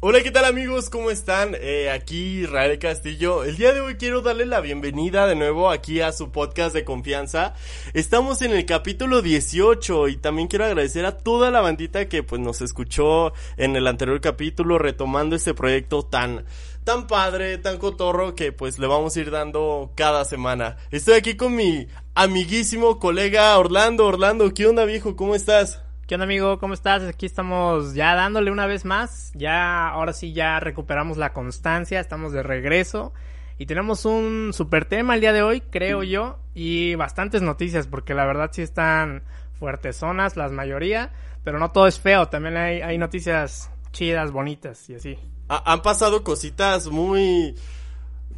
Hola, ¿qué tal amigos? ¿Cómo están? Eh, aquí Israel Castillo. El día de hoy quiero darle la bienvenida de nuevo aquí a su podcast de confianza. Estamos en el capítulo 18 y también quiero agradecer a toda la bandita que pues nos escuchó en el anterior capítulo retomando este proyecto tan tan padre, tan cotorro que pues le vamos a ir dando cada semana. Estoy aquí con mi amiguísimo colega Orlando. Orlando, ¿qué onda viejo? ¿Cómo estás? ¿Qué onda amigo? ¿Cómo estás? Aquí estamos ya dándole una vez más. Ya, ahora sí ya recuperamos la constancia, estamos de regreso. Y tenemos un super tema el día de hoy, creo yo. Y bastantes noticias, porque la verdad sí están fuertezonas, las mayoría. Pero no todo es feo, también hay, hay noticias chidas, bonitas y así. han pasado cositas muy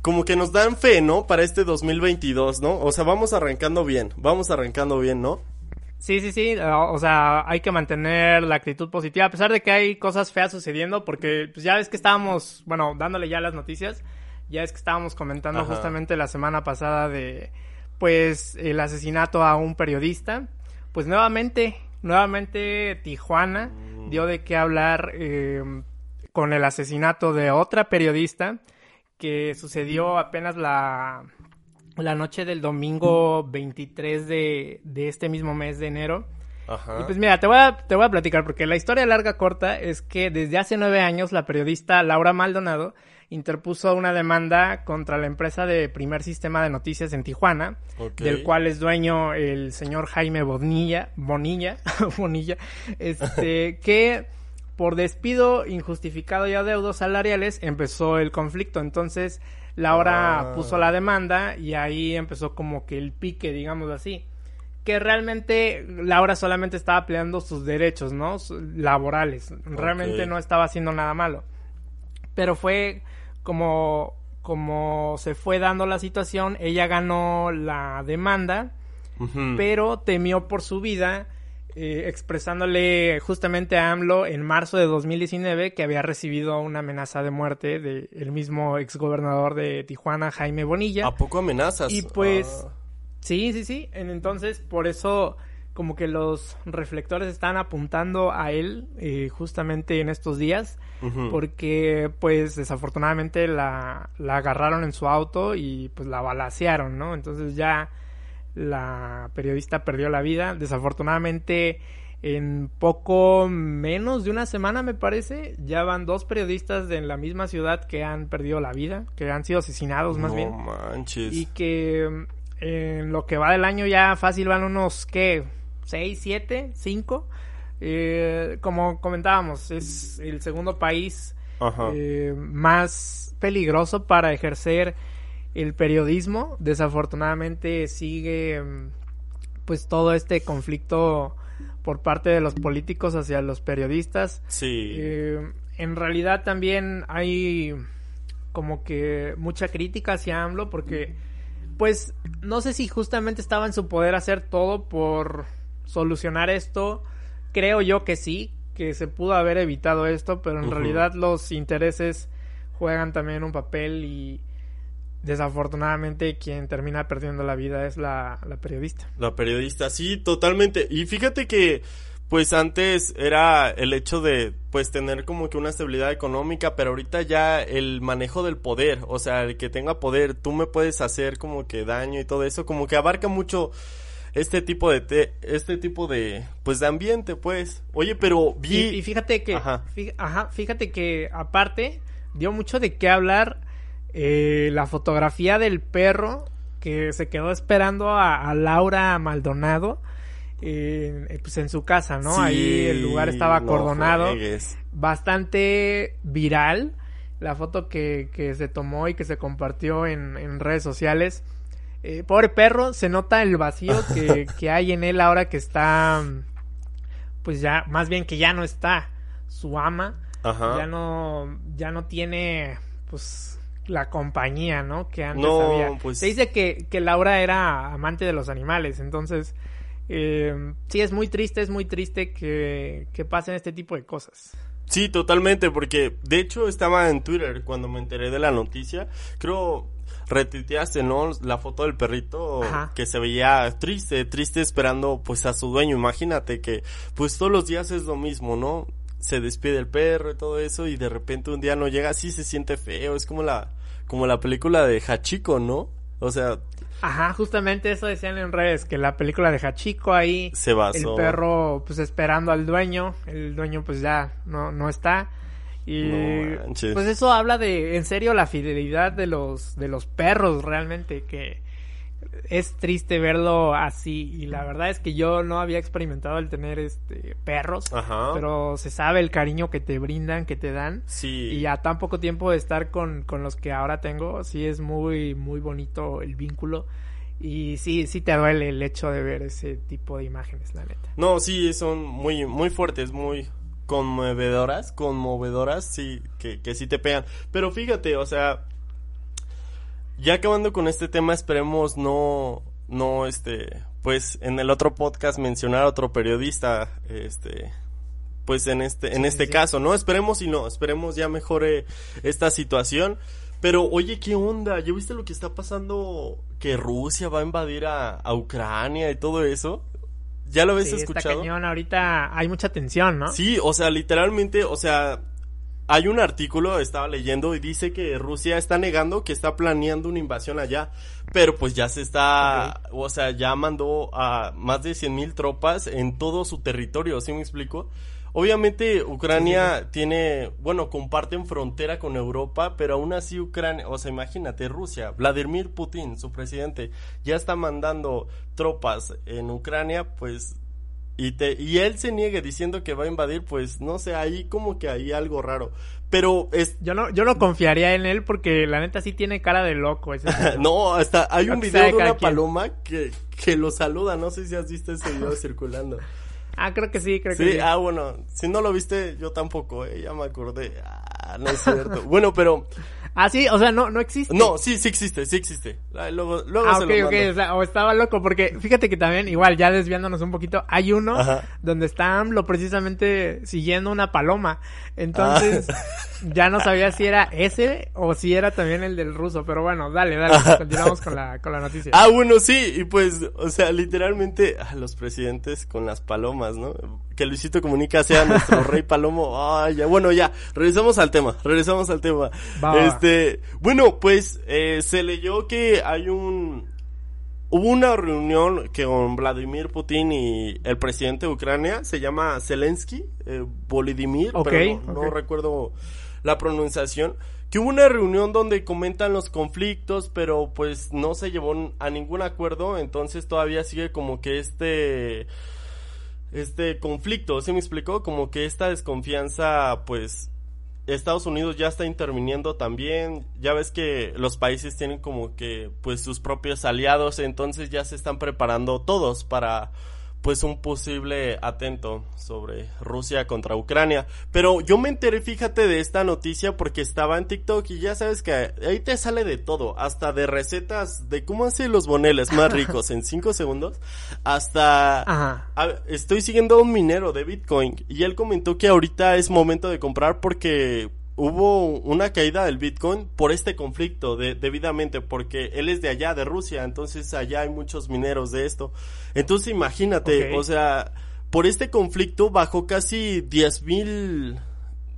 como que nos dan fe, ¿no? Para este 2022, ¿no? O sea, vamos arrancando bien, vamos arrancando bien, ¿no? Sí, sí, sí, o sea, hay que mantener la actitud positiva, a pesar de que hay cosas feas sucediendo, porque pues ya ves que estábamos, bueno, dándole ya las noticias, ya es que estábamos comentando justamente la semana pasada de, pues, el asesinato a un periodista, pues nuevamente, nuevamente Tijuana mm. dio de qué hablar eh, con el asesinato de otra periodista que sucedió apenas la la noche del domingo 23 de, de este mismo mes de enero. Ajá. Y pues mira, te voy, a, te voy a platicar porque la historia larga corta es que desde hace nueve años la periodista Laura Maldonado interpuso una demanda contra la empresa de primer sistema de noticias en Tijuana, del cual es dueño el señor Jaime Bonilla, Bonilla, Bonilla, este, que por despido injustificado y adeudos salariales empezó el conflicto. Entonces, Laura ah. puso la demanda y ahí empezó como que el pique, digamos así. Que realmente Laura solamente estaba peleando sus derechos, ¿no? Laborales. Realmente no estaba haciendo nada malo. Pero fue como, como se fue dando la situación, ella ganó la demanda, pero temió por su vida eh, expresándole justamente a AMLO en marzo de 2019 que había recibido una amenaza de muerte del mismo exgobernador de Tijuana, Jaime Bonilla. ¿A poco amenazas? Y pues, ah. sí, sí, sí. Entonces, por eso como que los reflectores están apuntando a él eh, justamente en estos días porque pues desafortunadamente la, la agarraron en su auto y pues la balacearon, ¿no? Entonces ya la periodista perdió la vida. Desafortunadamente, en poco menos de una semana, me parece, ya van dos periodistas de la misma ciudad que han perdido la vida, que han sido asesinados más bien. Manches. Y que en lo que va del año ya fácil van unos, ¿qué? ¿Seis, siete, cinco? Eh, como comentábamos, es el segundo país eh, más peligroso para ejercer el periodismo desafortunadamente sigue mm, pues todo este conflicto por parte de los políticos hacia los periodistas. Sí. Eh, en realidad también hay como que mucha crítica hacia AMLO porque pues no sé si justamente estaba en su poder hacer todo por solucionar esto. Creo yo que sí, que se pudo haber evitado esto, pero en realidad los intereses juegan también un papel y desafortunadamente quien termina perdiendo la vida es la, periodista. La periodista, sí, totalmente. Y fíjate que pues antes era el hecho de pues tener como que una estabilidad económica, pero ahorita ya el manejo del poder, o sea, el que tenga poder, tú me puedes hacer como que daño y todo eso, como que abarca mucho este tipo de este tipo de pues de ambiente, pues. Oye, pero vi y, fíjate que ajá, fíjate que aparte dio mucho de qué hablar eh, la fotografía del perro que se quedó esperando a, Laura Maldonado eh, pues en su casa, ¿no? Ahí el lugar estaba acordonado. bastante viral la foto que, que, se tomó y que se compartió en, en redes sociales. Eh, pobre perro, se nota el vacío que, que hay en él ahora que está, pues ya, más bien que ya no está su ama. Ya no, ya no tiene, pues, la compañía, ¿no? Que antes había. Pues... Se dice que, que, Laura era amante de los animales, entonces eh, sí es muy triste, es muy triste que, que pasen este tipo de cosas. Sí, totalmente, porque de hecho estaba en Twitter cuando me enteré de la noticia, creo retuiteaste, ¿no? La foto del perrito que se veía triste, triste esperando pues a su dueño. Imagínate que pues todos los días es lo mismo, ¿no? Se despide el perro y todo eso y de repente un día no llega, sí se siente feo, es como la como la película de Hachiko, ¿no? O sea, Ajá, justamente eso decían en redes, que la película de Hachiko ahí, se basó. el perro pues esperando al dueño, el dueño pues ya no, no está. Y No pues eso habla de, en serio, la fidelidad de los, de los perros realmente, que es triste verlo así. Y la verdad es que yo no había experimentado el tener este perros, Ajá. pero se sabe el cariño que te brindan, que te dan. sí. Y a tan poco tiempo de estar con, con los que ahora tengo, sí es muy, muy bonito el vínculo. Y sí, sí te duele el hecho de ver ese tipo de imágenes, la neta. No, sí, son muy, muy fuertes, muy conmovedoras, conmovedoras, sí, que, que sí te pegan. Pero fíjate, o sea, ya acabando con este tema, esperemos no, no, este, pues en el otro podcast mencionar a otro periodista, este, pues en este, en Sí, este sí. caso, ¿no? Esperemos y no, esperemos ya mejore esta situación. Pero oye, ¿qué onda? ¿Ya viste lo que está pasando? Que Rusia va a invadir a, a Ucrania y todo eso. ¿Ya lo habéis Sí, está escuchado? cañón, ahorita hay mucha tensión, ¿no? Sí, o sea, literalmente, o sea, hay un artículo, estaba leyendo, y dice que Rusia está negando que está planeando una invasión allá, pero pues ya se está, o sea, ya mandó a más de 100 mil tropas en todo su territorio, ¿sí me explico? Obviamente Ucrania tiene, bueno, comparten frontera con Europa, pero aún así Ucrania, o sea, imagínate, Rusia, Vladimir Putin, su presidente, ya está mandando tropas en Ucrania, pues y te y él se niegue diciendo que va a invadir, pues no sé, ahí como que hay algo raro. Pero es Yo no, yo no confiaría en él porque la neta sí tiene cara de loco ese no, hasta hay un video de una paloma que que lo saluda, no sé si has visto ese video circulando. Ah, creo que sí, creo que Sí, sí. ah, bueno, si no lo viste, yo tampoco, eh, ya me acordé. Ah, no es cierto. bueno, pero Ah, sí, o sea, no, no existe. no, sí, sí existe, sí existe. Ah, Luego, luego Ah, se ok, lo ok, mando. o, sea, o estaba loco, porque fíjate que también, igual, ya desviándonos un poquito, hay uno Ajá. donde está AMLO precisamente siguiendo una paloma. Entonces, Ah. ya no sabía si era ese o si era también el del ruso. Pero bueno, dale, dale, continuamos con la, con la noticia. Ah, bueno, sí, y pues, o sea, literalmente, ah, los presidentes con las palomas, ¿no? Que Luisito Comunica sea nuestro rey palomo. Ay, ya, bueno, ya, regresamos al tema, regresamos al tema. Va, este, bueno, pues, eh, se leyó que hay un, hubo una reunión que con Vladimir Putin y el presidente de Ucrania, se llama Zelensky, eh, Volodymyr, pero no, no ok. recuerdo la pronunciación, que hubo una reunión donde comentan los conflictos, pero pues no se llevó a ningún acuerdo, entonces todavía sigue como que este este conflicto, ¿sí me explicó? Como que esta desconfianza, pues Estados Unidos ya está interviniendo también, ya ves que los países tienen como que pues sus propios aliados, entonces ya se están preparando todos para pues un posible atento sobre Rusia contra Ucrania. Pero yo me enteré, fíjate, de esta noticia porque estaba en TikTok y ya sabes que ahí te sale de todo, hasta de recetas de cómo hacer los boneles más ricos en 5 segundos, hasta... Ajá. A ver, estoy siguiendo a un minero de Bitcoin y él comentó que ahorita es momento de comprar porque hubo una caída del Bitcoin por este conflicto de, debidamente porque él es de allá, de Rusia, entonces allá hay muchos mineros de esto. Entonces imagínate, o sea, por este conflicto bajó casi 10 mil...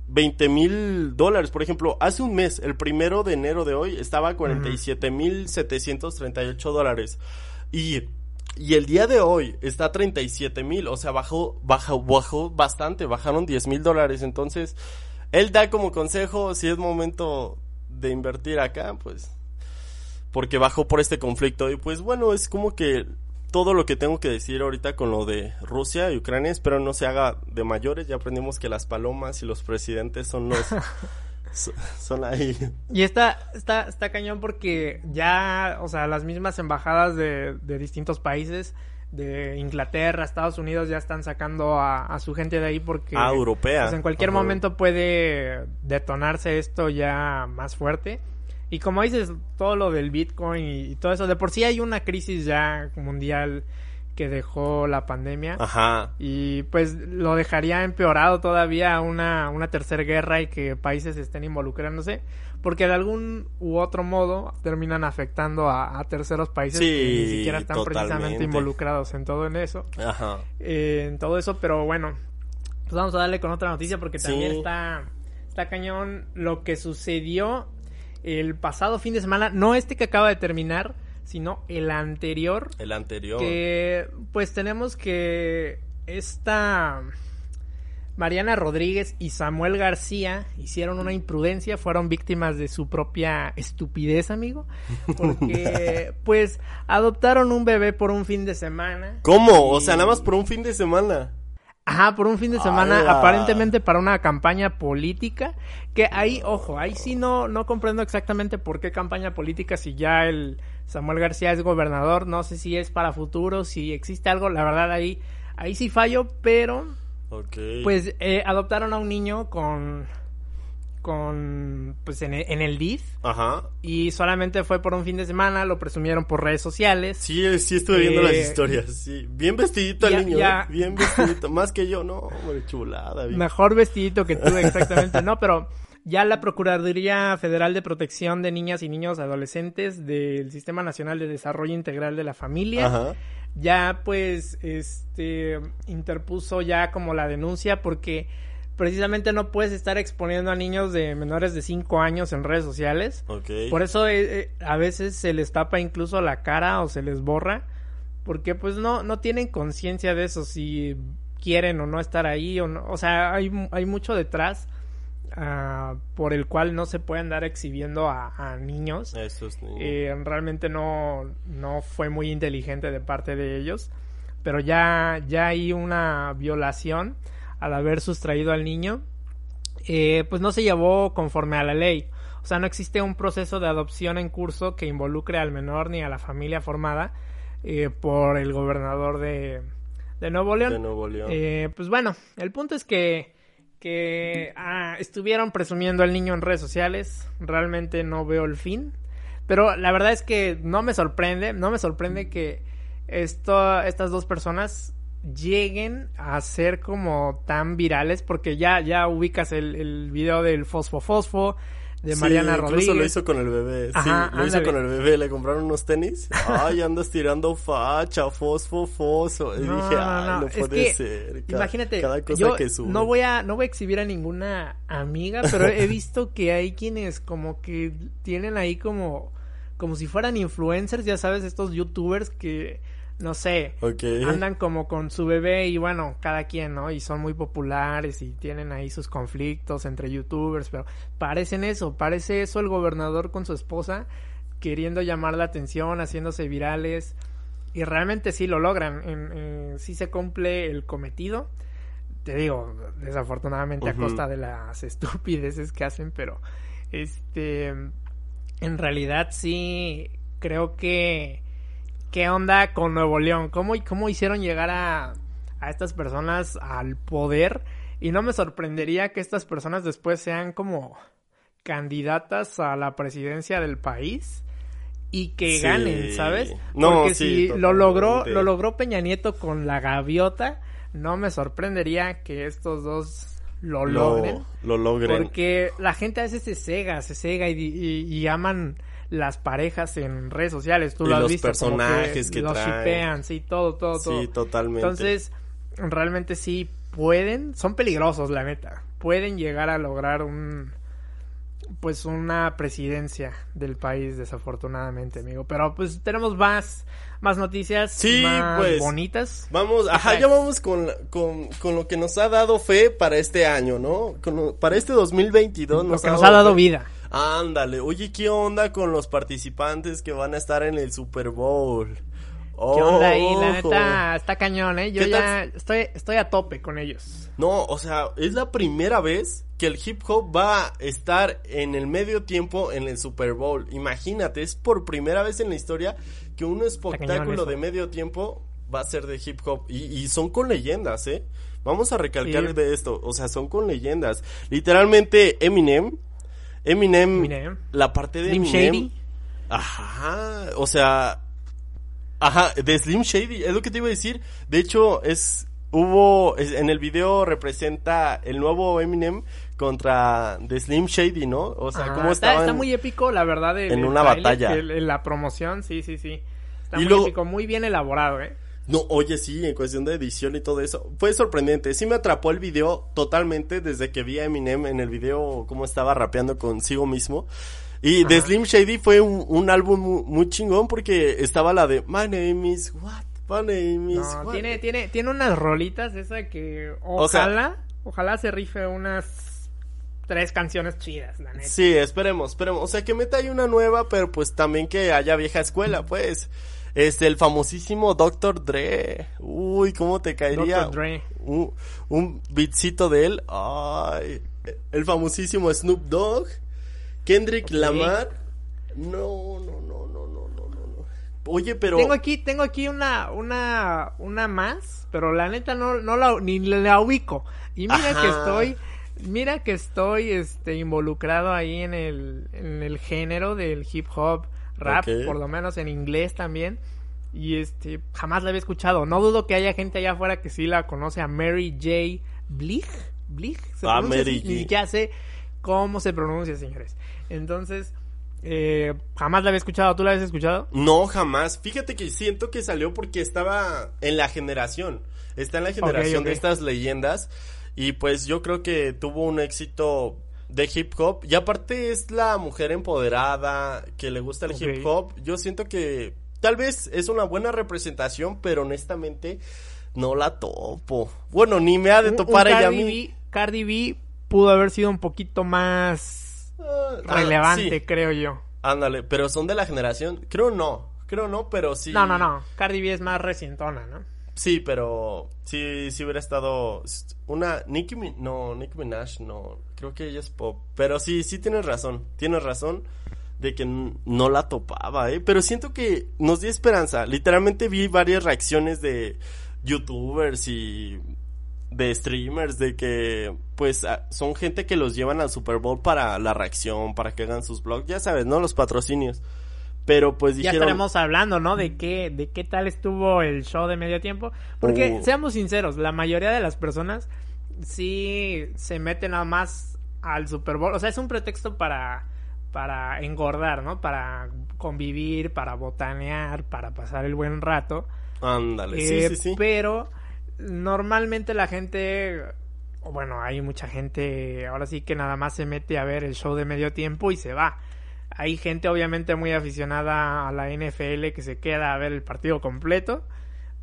20 mil dólares, por ejemplo, hace un mes, el primero de enero de hoy, estaba a 47 mil 738 dólares. Y, y el día de hoy está a 37 mil, o sea, bajó, bajó, bajó bastante, bajaron 10 mil dólares. Entonces, él da como consejo, si es momento de invertir acá, pues, porque bajó por este conflicto. Y pues bueno, es como que todo lo que tengo que decir ahorita con lo de Rusia y Ucrania, espero no se haga de mayores. Ya aprendimos que las palomas y los presidentes son los... so- son ahí. Y está, está, está cañón porque ya, o sea, las mismas embajadas de, de distintos países, de Inglaterra, Estados Unidos, ya están sacando a, a su gente de ahí porque Ah, europea. pues, en cualquier Ajá. momento puede detonarse esto ya más fuerte. Y como dices, todo lo del Bitcoin y, y todo eso, de por sí hay una crisis ya mundial que dejó la pandemia. Ajá. Y pues lo dejaría empeorado todavía una, una tercera guerra y que países estén involucrándose, porque de algún u otro modo terminan afectando a, a terceros países que ni siquiera están totalmente. precisamente involucrados en todo en eso, Ajá. eh, en todo eso, pero bueno, pues vamos a darle con otra noticia porque también está, está cañón lo que sucedió el pasado fin de semana, no este que acaba de terminar, sino el anterior. El anterior. Que pues tenemos que esta Mariana Rodríguez y Samuel García hicieron una imprudencia, fueron víctimas de su propia estupidez, amigo, porque pues adoptaron un bebé por un fin de semana. ¿Cómo? O sea, nada más por un fin de semana. Ajá, por un fin de semana, aparentemente para una campaña política, que ahí, ojo, ahí sí no, no comprendo exactamente por qué campaña política si ya el Samuel García es gobernador, no sé si es para futuro, si existe algo, la verdad ahí, ahí sí fallo, pero pues eh, adoptaron a un niño con con pues en el, en el DIF. Ajá. Y solamente fue por un fin de semana, lo presumieron por redes sociales. Sí, eh, sí estuve viendo las eh, historias, sí. Bien vestidito el niño, bien vestidito, más que yo, no, hombre, chulada. Mejor vestidito que tú, exactamente, no, pero ya la Procuraduría Federal de Protección de Niñas y Niños Adolescentes del Sistema Nacional de Desarrollo Integral de la Familia Ajá ya pues este interpuso ya como la denuncia porque precisamente no puedes estar exponiendo a niños de menores de 5 años en redes sociales. Por eso eh, eh, a veces se les tapa incluso la cara o se les borra porque pues no no tienen conciencia de eso si quieren o no estar ahí o no, o sea, hay hay mucho detrás Ah, por el cual no se puede andar exhibiendo a, niños. Eh, realmente no, no fue muy inteligente de parte de ellos. Pero ya, ya hay una violación al haber sustraído al niño. Eh, pues no se llevó conforme a la ley. O sea, no existe un proceso de adopción en curso que involucre al menor ni a la familia formada eh, por el gobernador de, de Nuevo León. De Nuevo León. pues bueno, el punto es que que ah, estuvieron presumiendo al niño en redes sociales. Realmente no veo el fin. Pero la verdad es que no me sorprende, no me sorprende que esto, estas dos personas lleguen a ser como tan virales porque ya, ya ubicas el, el video del fosfo fosfo de Mariana Rodríguez. Incluso lo hizo con el bebé. sí, lo hizo con el bebé. Le compraron unos tenis. Ay, andas tirando facha, fosfo, fosfo. Y dije, ay, no, puede ser. imagínate, yo No voy, a, no voy a exhibir a ninguna amiga, pero he visto que hay quienes como que tienen ahí como, como si fueran influencers, ya sabes, estos youtubers que no sé, andan como con su bebé y bueno, cada quien, ¿no? Y son muy populares y tienen ahí sus conflictos entre youtubers, pero parecen eso, parece eso el gobernador con su esposa queriendo llamar la atención, haciéndose virales y realmente sí lo logran, en, sí se cumple el cometido. Te digo, desafortunadamente a costa de las estupideces que hacen, pero este en realidad sí creo que ¿Qué onda con Nuevo León? ¿Cómo, cómo hicieron llegar a, a estas personas al poder? Y no me sorprendería que estas personas después sean como candidatas a la presidencia del país y que ganen, ¿sabes? No, Porque si lo logró, lo logró Peña Nieto con la gaviota, no me sorprendería que estos dos lo, logren. Lo logren. Porque la gente a veces se cega, se cega y, y aman las parejas en redes sociales. Tú lo has los visto. personajes que, los shipean, sí, todo, todo, todo. Sí, totalmente. Entonces, realmente sí pueden, son peligrosos, la neta. Pueden llegar a lograr un pues una presidencia del país desafortunadamente amigo pero pues tenemos más más noticias sí, más pues, bonitas vamos ajá ya vamos con, con, con, lo que nos ha dado fe para este año no para este 2022 nos, lo que nos ha dado vida Ándale, oye, ¿qué onda con los participantes que van a estar en el Super Bowl? ¿Qué onda ahí? La neta, está cañón, ¿eh? Yo ya estoy, estoy a tope con ellos. No, o sea, es la primera vez que el hip hop va a estar en el medio tiempo en el Super Bowl. Imagínate, es por primera vez en la historia que un espectáculo de medio tiempo va a ser de hip hop. Y, son con leyendas, ¿eh? Vamos a recalcar de esto. O sea, son con leyendas. Literalmente, Eminem Eminem, la parte de Slim Shady. Ajá, o sea, ajá, de Slim Shady, es lo que te iba a decir. De hecho, es hubo en el video representa el nuevo Eminem contra The Slim Shady, ¿no? O sea, cómo está, está muy épico, la verdad, en una batalla. En la promoción, sí, sí, sí. Está muy épico, muy bien elaborado, ¿eh? No, oye, sí, en cuestión de edición y todo eso. Fue sorprendente. Sí me atrapó el video totalmente desde que vi a Eminem en el video cómo estaba rapeando consigo mismo. Y de Slim Shady fue un, álbum muy, chingón porque estaba la de My name is what? My name is no, Tiene, tiene, tiene unas rolitas esa que ojalá, ojalá se rife unas tres canciones chidas, la neta. Sí, esperemos, esperemos. O sea, que meta ahí una nueva, pero pues también que haya vieja escuela, pues. Este, el famosísimo Dr. Dre. Uy, ¿cómo te caería? Dr. Dre. Un, un beatcito de él. Ay. El famosísimo Snoop Dogg. Kendrick Lamar. No, no, no, no, no, no, no. Oye, pero. Tengo aquí, tengo aquí una, una, una más, pero la neta no, no la, ni la ubico. Y mira que estoy, mira que estoy, este, involucrado ahí en el, en el género del hip hop rap, por lo menos en inglés también. Y este, jamás la había escuchado. No dudo que haya gente allá afuera que sí la conoce a Mary J. Blig. Blig, ¿se ah, Mary Ni siquiera sé cómo se pronuncia, señores. Entonces, eh, jamás la había escuchado. ¿Tú la habías escuchado? No, jamás. Fíjate que siento que salió porque estaba en la generación. Está en la generación de estas leyendas. Y pues yo creo que tuvo un éxito de hip hop. Y aparte es la mujer empoderada, que le gusta el hip hop. Yo siento que tal vez es una buena representación, pero honestamente no la topo. Bueno, ni me ha de topar ella a mí. Cardi B pudo haber sido un poquito más ah, relevante, creo yo. Ándale, pero son de la generación. Creo no, creo no, pero sí. No, no, no. Cardi B es más recientona, ¿no? Sí, pero sí, sí hubiera estado una Nicki no, Nicki Minaj, no, creo que ella es pop, pero sí, sí tienes razón, tienes razón de que no la topaba, eh, pero siento que nos dio esperanza, literalmente vi varias reacciones de youtubers y de streamers de que pues son gente que los llevan al Super Bowl para la reacción, para que hagan sus blogs, ya sabes, ¿no? Los patrocinios. Pero pues dijeron... Ya estaremos hablando, ¿no? De qué, de qué tal estuvo el show de medio tiempo. Porque, uh. seamos sinceros, la mayoría de las personas sí se meten nada más al Super Bowl. O sea, es un pretexto para, para engordar, ¿no? Para convivir, para botanear, para pasar el buen rato. Ándale, sí, eh, sí, sí. Pero normalmente la gente bueno, hay mucha gente ahora sí que nada más se mete a ver el show de medio tiempo y se va. Hay gente obviamente muy aficionada a la NFL que se queda a ver el partido completo,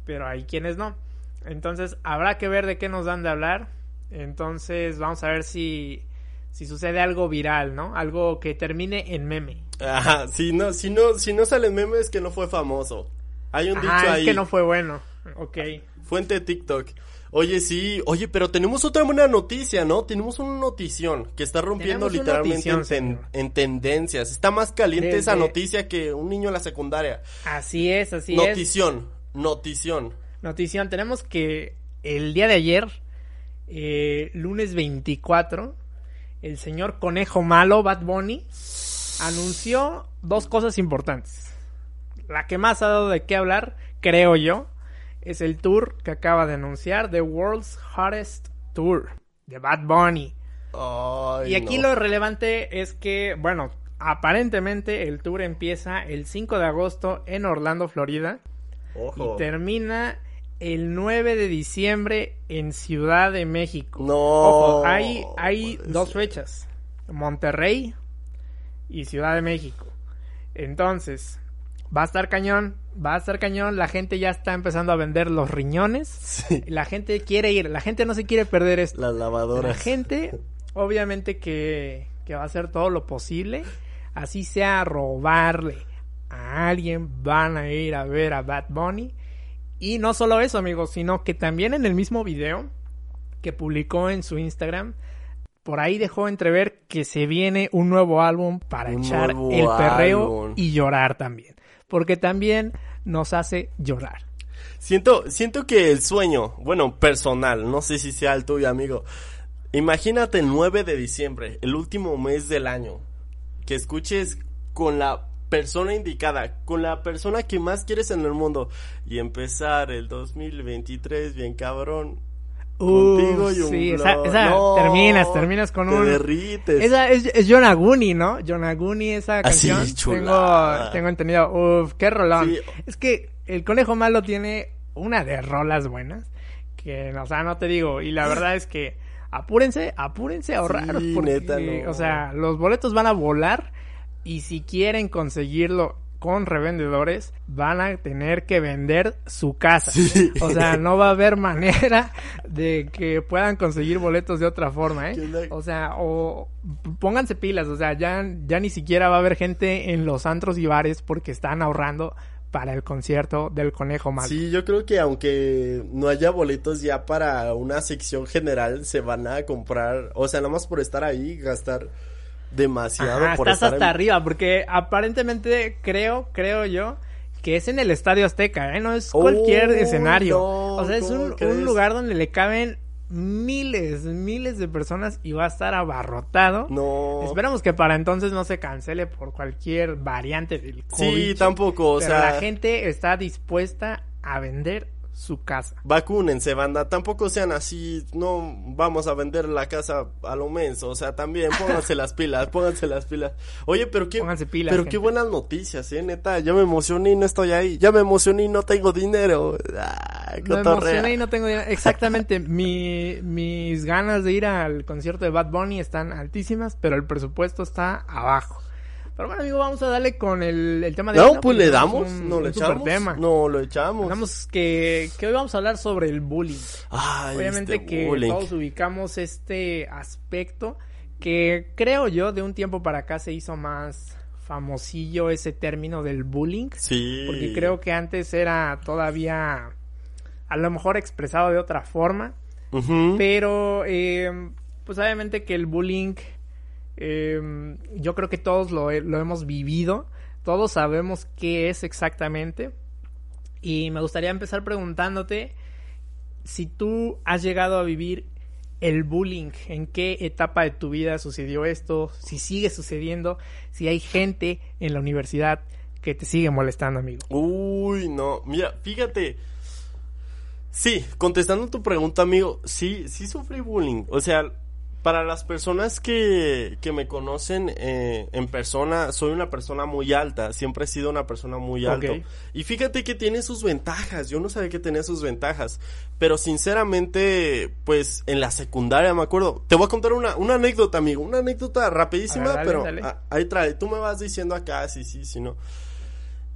pero hay quienes no. Entonces habrá que ver de qué nos dan de hablar. Entonces vamos a ver si, si sucede algo viral, ¿no? Algo que termine en meme. Ajá, si no, si no, si no sale meme es que no fue famoso. Hay un dicho ahí. es que no fue bueno. Ok. Fuente TikTok. Oye, sí, oye, pero tenemos otra buena noticia, ¿no? Tenemos una notición que está rompiendo literalmente en, tendencias. Está más caliente esa noticia que un niño en la secundaria. Así es, así es. Notición, notición. Notición, tenemos que el día de ayer, eh, lunes 24, el señor Conejo Malo, Bad Bunny, anunció dos cosas importantes. La que más ha dado de qué hablar, creo yo, es el tour que acaba de anunciar, The World's Hottest Tour, de Bad Bunny. y aquí lo relevante es que, bueno, aparentemente el tour empieza el 5 de agosto en Orlando, Florida. Y termina el 9 de diciembre en Ciudad de México. No. hay, hay dos fechas. Monterrey y Ciudad de México. Entonces, va a estar cañón, va a estar cañón, la gente ya está empezando a vender los riñones, la gente quiere ir, la gente no se quiere perder esto. Las lavadoras. La gente, obviamente que, que va a hacer todo lo posible, así sea robarle a alguien, van a ir a ver a Bad Bunny. Y no solo eso, amigos, sino que también en el mismo video que publicó en su Instagram, por ahí dejó entrever que se viene un nuevo álbum para echar el perreo y llorar también porque también nos hace llorar. Siento, siento que el sueño, bueno, personal, no sé si sea el tuyo, amigo. Imagínate el 9 de diciembre, el último mes del año, que escuches con la persona indicada, con la persona que más quieres en el mundo y empezar el 2023 bien cabrón Contigo y un sí, esa, terminas, terminas con te un... derrites. Esa es, es Yonaguni, ¿no? Yonaguni, esa ah, canción. tengo, tengo entendido. Uf, qué rolón. Es que el conejo malo tiene una de rolas buenas. Que, o sea, no te digo. Y la verdad es que apúrense, apúrense a ahorrar. porque, O sea, los boletos van a volar. Y si quieren conseguirlo con revendedores van a tener que vender su casa. O sea, no va a haber manera de que puedan conseguir boletos de otra forma, ¿eh? O sea, o pónganse pilas, o sea, ya, ya ni siquiera va a haber gente en los antros y bares porque están ahorrando para el concierto del Conejo Malo. Sí, yo creo que aunque no haya boletos ya para una sección general, se van a comprar, o sea, nada más por estar ahí, gastar demasiado por estás hasta arriba, porque aparentemente creo, creo yo, que es en el Estadio Azteca, ¿eh? No es cualquier escenario. o sea, es un, un, lugar donde le caben miles, miles de personas y va a estar abarrotado. No. Esperamos que para entonces no se cancele por cualquier variante del COVID. Sí, tampoco, o sea. La gente está dispuesta a vender su casa. Vacúnense, banda. Tampoco sean así, no vamos a vender la casa a lo menso. O sea, también pónganse las pilas, pónganse las pilas. Oye, pero qué, pero qué buenas noticias, eh, neta. Ya me emocioné y no estoy ahí. Ya me emocioné y no tengo dinero. Ah, me emocioné y no tengo dinero. Exactamente. Mi, mis ganas de ir al concierto de Bad Bunny están altísimas, pero el presupuesto está abajo. Pero bueno, amigo, vamos a darle con el, el tema de No, pues le damos, no le echamos. Tema. No, lo echamos. Digamos que, que hoy vamos a hablar sobre el bullying. Obviamente este que todos ubicamos este aspecto que creo yo de un tiempo para acá se hizo más famosillo ese término del bullying. Sí. Porque creo que antes era todavía a lo mejor expresado de otra forma. Pero, eh, pues obviamente que el bullying Em, yo creo que todos lo, lo hemos vivido, todos sabemos qué es exactamente. Y me gustaría empezar preguntándote si tú has llegado a vivir el bullying, en qué etapa de tu vida sucedió esto, si sigue sucediendo, si hay gente en la universidad que te sigue molestando, amigo. Uy, no, mira, fíjate. Sí, contestando tu pregunta, amigo, sí, sí sufrí bullying. O sea, para las personas que, que me conocen eh, en persona, soy una persona muy alta, siempre he sido una persona muy alta. Y fíjate que tiene sus ventajas, yo no sabía que tenía sus ventajas, pero sinceramente, pues en la secundaria me acuerdo, te voy a contar una, una anécdota, amigo, una anécdota rapidísima, pero ahí trae, tú me vas diciendo acá, sí, sí, sí, no.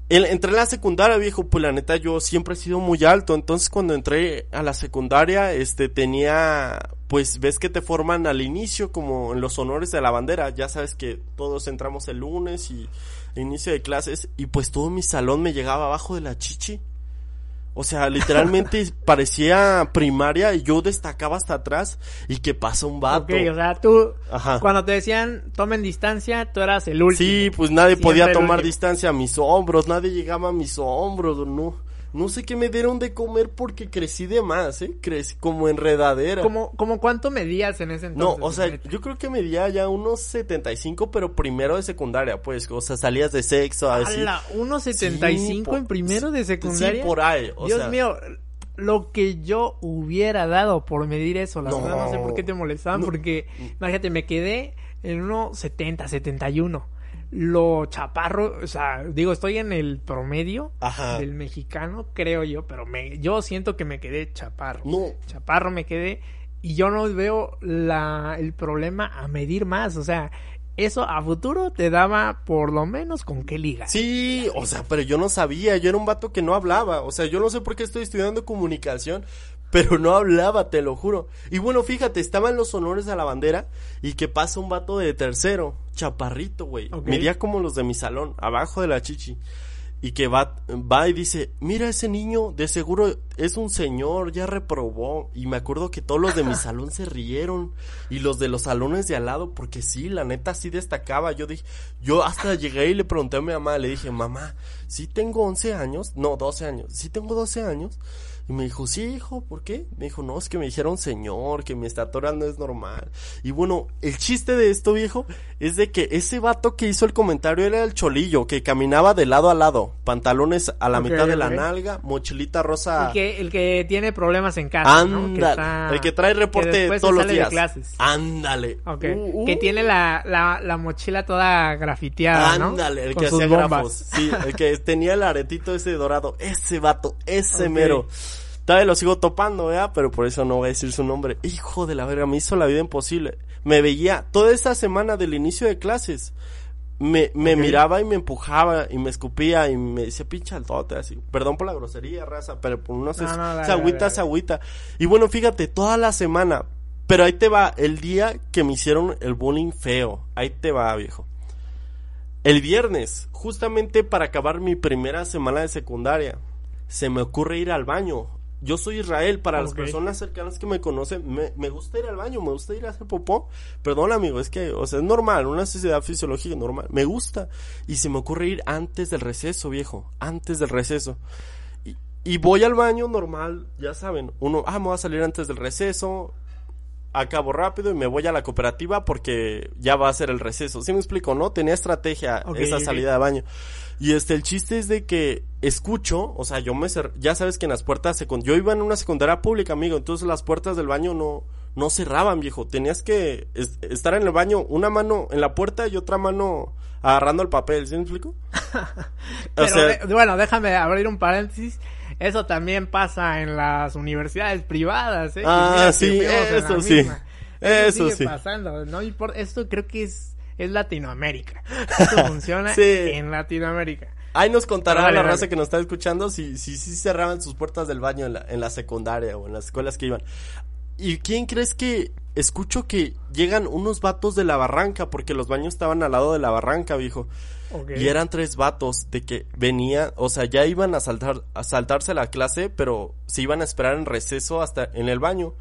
Entré en la secundaria, viejo, pues la neta yo siempre he sido muy alto, entonces cuando entré a la secundaria, este, tenía pues ves que te forman al inicio como en los honores de la bandera, ya sabes que todos entramos el lunes y inicio de clases. Y pues todo mi salón me llegaba abajo de la chichi. O sea, literalmente parecía primaria y yo destacaba hasta atrás y que pasa un vato. Ok, o sea, tú, cuando te decían tomen distancia, tú eras el último. Sí, pues nadie podía tomar distancia a mis hombros, nadie llegaba a mis hombros, no. No sé qué me dieron de comer porque crecí de más, ¿eh? Crecí como enredadera. ¿Como, como cuánto medías en ese entonces? No, o sea, yo creo que medía ya unos 75, pero primero de secundaria, pues. O sea, salías de sexo, así. ¡Hala! ¿Unos 75 en primero de secundaria? Sí, por ahí, o Dios mío, lo que yo hubiera dado por medir eso, la verdad no sé por qué te molestaban, porque, imagínate, me quedé en unos 70, 71 lo chaparro, o sea, digo, estoy en el promedio del mexicano, creo yo, pero me, yo siento que me quedé chaparro. No. Chaparro me quedé y yo no veo la, el problema a medir más, o sea, eso a futuro te daba por lo menos con qué liga. Sí, o sea, pero yo no sabía, yo era un vato que no hablaba, o sea, yo no sé por qué estoy estudiando comunicación, pero no hablaba, te lo juro. Y bueno, fíjate, estaban los honores a la bandera y que pasa un vato de tercero, chaparrito, güey. Medía como los de mi salón, abajo de la chichi. Y que va, va y dice, mira ese niño, de seguro es un señor, ya reprobó. Y me acuerdo que todos los de mi salón se rieron. Y los de los salones de al lado, porque sí, la neta sí destacaba. Yo dije, yo hasta llegué y le pregunté a mi mamá, le dije, mamá, sí tengo 11 años, no, 12 años, sí tengo 12 años. Y me dijo, sí, hijo, ¿por qué? Me dijo, no, es que me dijeron señor, que mi estatura no es normal. Y bueno, el chiste de esto, viejo, es de que ese vato que hizo el comentario era el cholillo, que caminaba de lado a lado, pantalones a la mitad de la nalga, mochilita rosa. El que, el que tiene problemas en casa. Ándale, el que trae reporte todos los días. Ándale. Uh, uh. Que tiene la, la, la, mochila toda grafiteada. Ándale, el que hacía grafos. Sí, el que tenía el aretito ese dorado. Ese vato, ese mero. Todavía lo sigo topando, ¿verdad? Pero por eso no voy a decir su nombre. Hijo de la verga, me hizo la vida imposible. Me veía toda esa semana del inicio de clases. Me, me miraba y me empujaba y me escupía y me decía pinche altote así. Perdón por la grosería, raza, pero por unos no, no, se agüita, se agüita. Y bueno, fíjate, toda la semana. Pero ahí te va, el día que me hicieron el bullying feo. Ahí te va, viejo. El viernes, justamente para acabar mi primera semana de secundaria, se me ocurre ir al baño yo soy Israel, para las personas cercanas que me conocen, me, gusta ir al baño, me gusta ir a hacer popó. Perdón, amigo, es que, o sea, es normal, una sociedad fisiológica normal. Me gusta. Y se me ocurre ir antes del receso, viejo. Antes del receso. Y, y voy al baño normal, ya saben. Uno, ah, me voy a salir antes del receso. Acabo rápido y me voy a la cooperativa porque ya va a ser el receso. ¿Sí me explico, no? Tenía estrategia esa salida de baño. Y este, el chiste es de que escucho, o sea, yo me ya sabes que en las puertas yo iba en una secundaria pública, amigo, entonces las puertas del baño no no cerraban, viejo. Tenías que estar en el baño, una mano en la puerta y otra mano agarrando el papel, ¿sí me explico? Pero bueno, déjame abrir un paréntesis. Eso también pasa en las universidades privadas, ¿eh? Ah, sí, eso sí. Eso, sí. pasando, no importa, esto creo que es es Latinoamérica. Esto funciona en Latinoamérica. Ahí nos contará la raza que nos está escuchando si si, si cerraban sus puertas del baño en la, en la secundaria o en las escuelas que iban. ¿Y quién crees que escucho que llegan unos vatos de la barranca? Porque los baños estaban al lado de la barranca, viejo. Y eran tres vatos de que venía, o sea, ya iban a saltar, a saltarse la clase, pero se iban a esperar en receso hasta en el baño.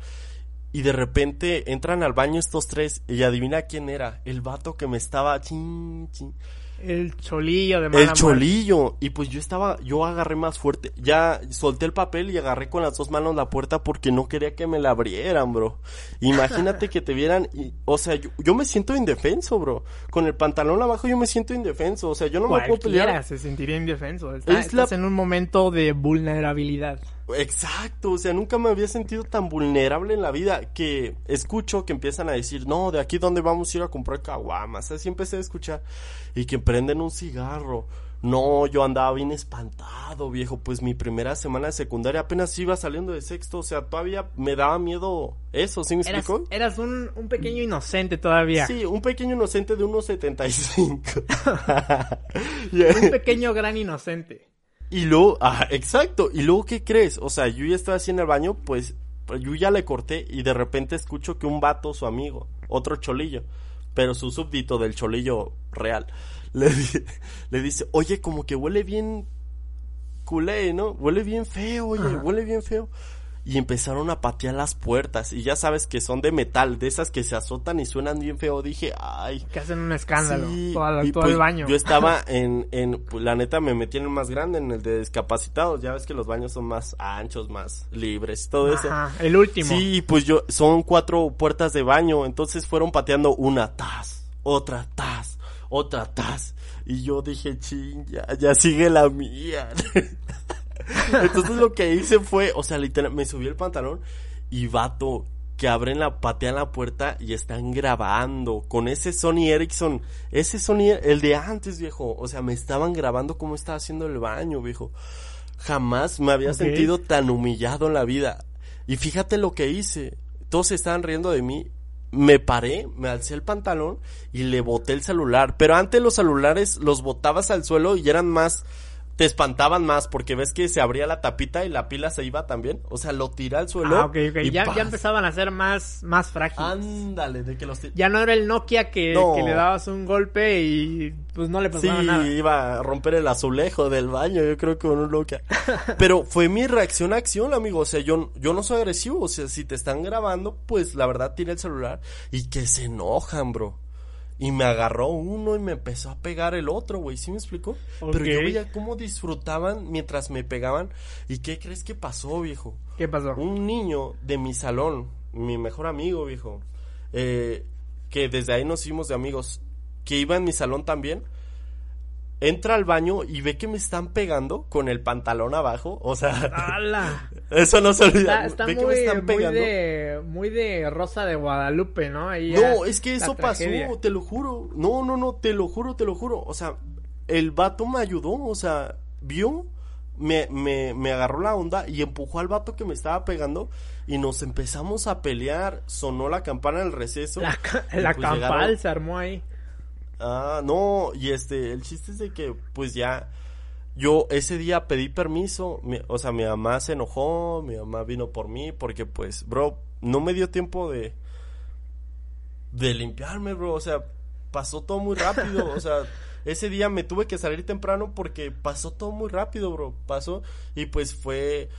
Y de repente entran al baño estos tres y adivina quién era. El vato que me estaba chin, chin. El cholillo de mala El cholillo. Y pues yo estaba, yo agarré más fuerte. Ya solté el papel y agarré con las dos manos la puerta porque no quería que me la abrieran, bro. Imagínate que te vieran y, o sea, yo, me siento indefenso, bro. Con el pantalón abajo yo me siento indefenso. O sea, yo no me puedo pelear. se sentiría indefenso. estás en un momento de vulnerabilidad. Exacto, o sea, nunca me había sentido tan vulnerable en la vida que escucho que empiezan a decir, no, de aquí donde vamos a ir a comprar caguamas, así empecé a escuchar, y que prenden un cigarro. No, yo andaba bien espantado, viejo, pues mi primera semana de secundaria apenas iba saliendo de sexto, o sea, todavía me daba miedo eso, ¿sí me explicó? Eras un, un pequeño inocente todavía. Sí, un pequeño inocente de unos 75. un pequeño gran inocente. Y luego, ah, exacto. Y luego, ¿qué crees? O sea, yo ya estaba así en el baño, pues, yo ya le corté y de repente escucho que un vato, su amigo, otro cholillo, pero su súbdito del cholillo real, le, le dice, oye, como que huele bien culé, ¿no? Huele bien feo, oye, huele bien feo y empezaron a patear las puertas y ya sabes que son de metal, de esas que se azotan y suenan bien feo. Dije, ay. Que hacen un escándalo todo, el pues, baño. Yo estaba en, en, pues, la neta me metí en el más grande, en el de discapacitados. Ya ves que los baños son más anchos, más libres y todo Ajá, eso. el último. Sí, pues yo, son cuatro puertas de baño, entonces fueron pateando una taz, otra taz, otra taz. Y yo dije, ching, ya, ya sigue la mía. Entonces lo que hice fue, o sea, literal, me subí el pantalón y vato, que abren la, patean la puerta y están grabando con ese Sony Ericsson, ese Sony, el de antes, viejo, o sea, me estaban grabando cómo estaba haciendo el baño, viejo. Jamás me había sentido tan humillado en la vida. Y fíjate lo que hice. Todos se estaban riendo de mí. Me paré, me alcé el pantalón y le boté el celular. Pero antes los celulares los botabas al suelo y eran más, te espantaban más porque ves que se abría la tapita y la pila se iba también. O sea, lo tira al suelo. Ah, ok, ok. Ya, ya, empezaban a ser más, más frágiles. Ándale, de que los Ya no era el Nokia que, que, le dabas un golpe y pues no le pasaba nada. Sí, iba a romper el azulejo del baño, yo creo que con un Nokia. Pero fue mi reacción a acción, amigo. O sea, yo, yo no soy agresivo. O sea, si te están grabando, pues la verdad tira el celular y que se enojan, bro. Y me agarró uno y me empezó a pegar el otro, güey. ¿Sí me explicó? Pero yo veía cómo disfrutaban mientras me pegaban. ¿Y qué crees que pasó, viejo? ¿Qué pasó? Un niño de mi salón, mi mejor amigo, viejo, eh, que desde ahí nos hicimos de amigos, que iba en mi salón también, entra al baño y ve que me están pegando con el pantalón abajo. O sea, ¡Hala! eso no se olvida. Está, está ve que me muy, muy de, muy de Rosa de Guadalupe, ¿no? Ahí No, es que eso pasó, tragedia. te lo juro. No, no, no, te lo juro, te lo juro. O sea, el vato me ayudó, o sea, vio, me, me, me agarró la onda y empujó al vato que me estaba pegando y nos empezamos a pelear. Sonó la campana del receso. La, ca- la pues campal llegaron- se armó ahí. Ah, no, y este, el chiste es de que, pues ya, yo ese día pedí permiso, mi- o sea, mi mamá se enojó, mi mamá vino por mí, porque pues, bro, no me dio tiempo de, de limpiarme, bro, o sea, pasó todo muy rápido, o sea, ese día me tuve que salir temprano porque pasó todo muy rápido, bro, pasó, y pues fue,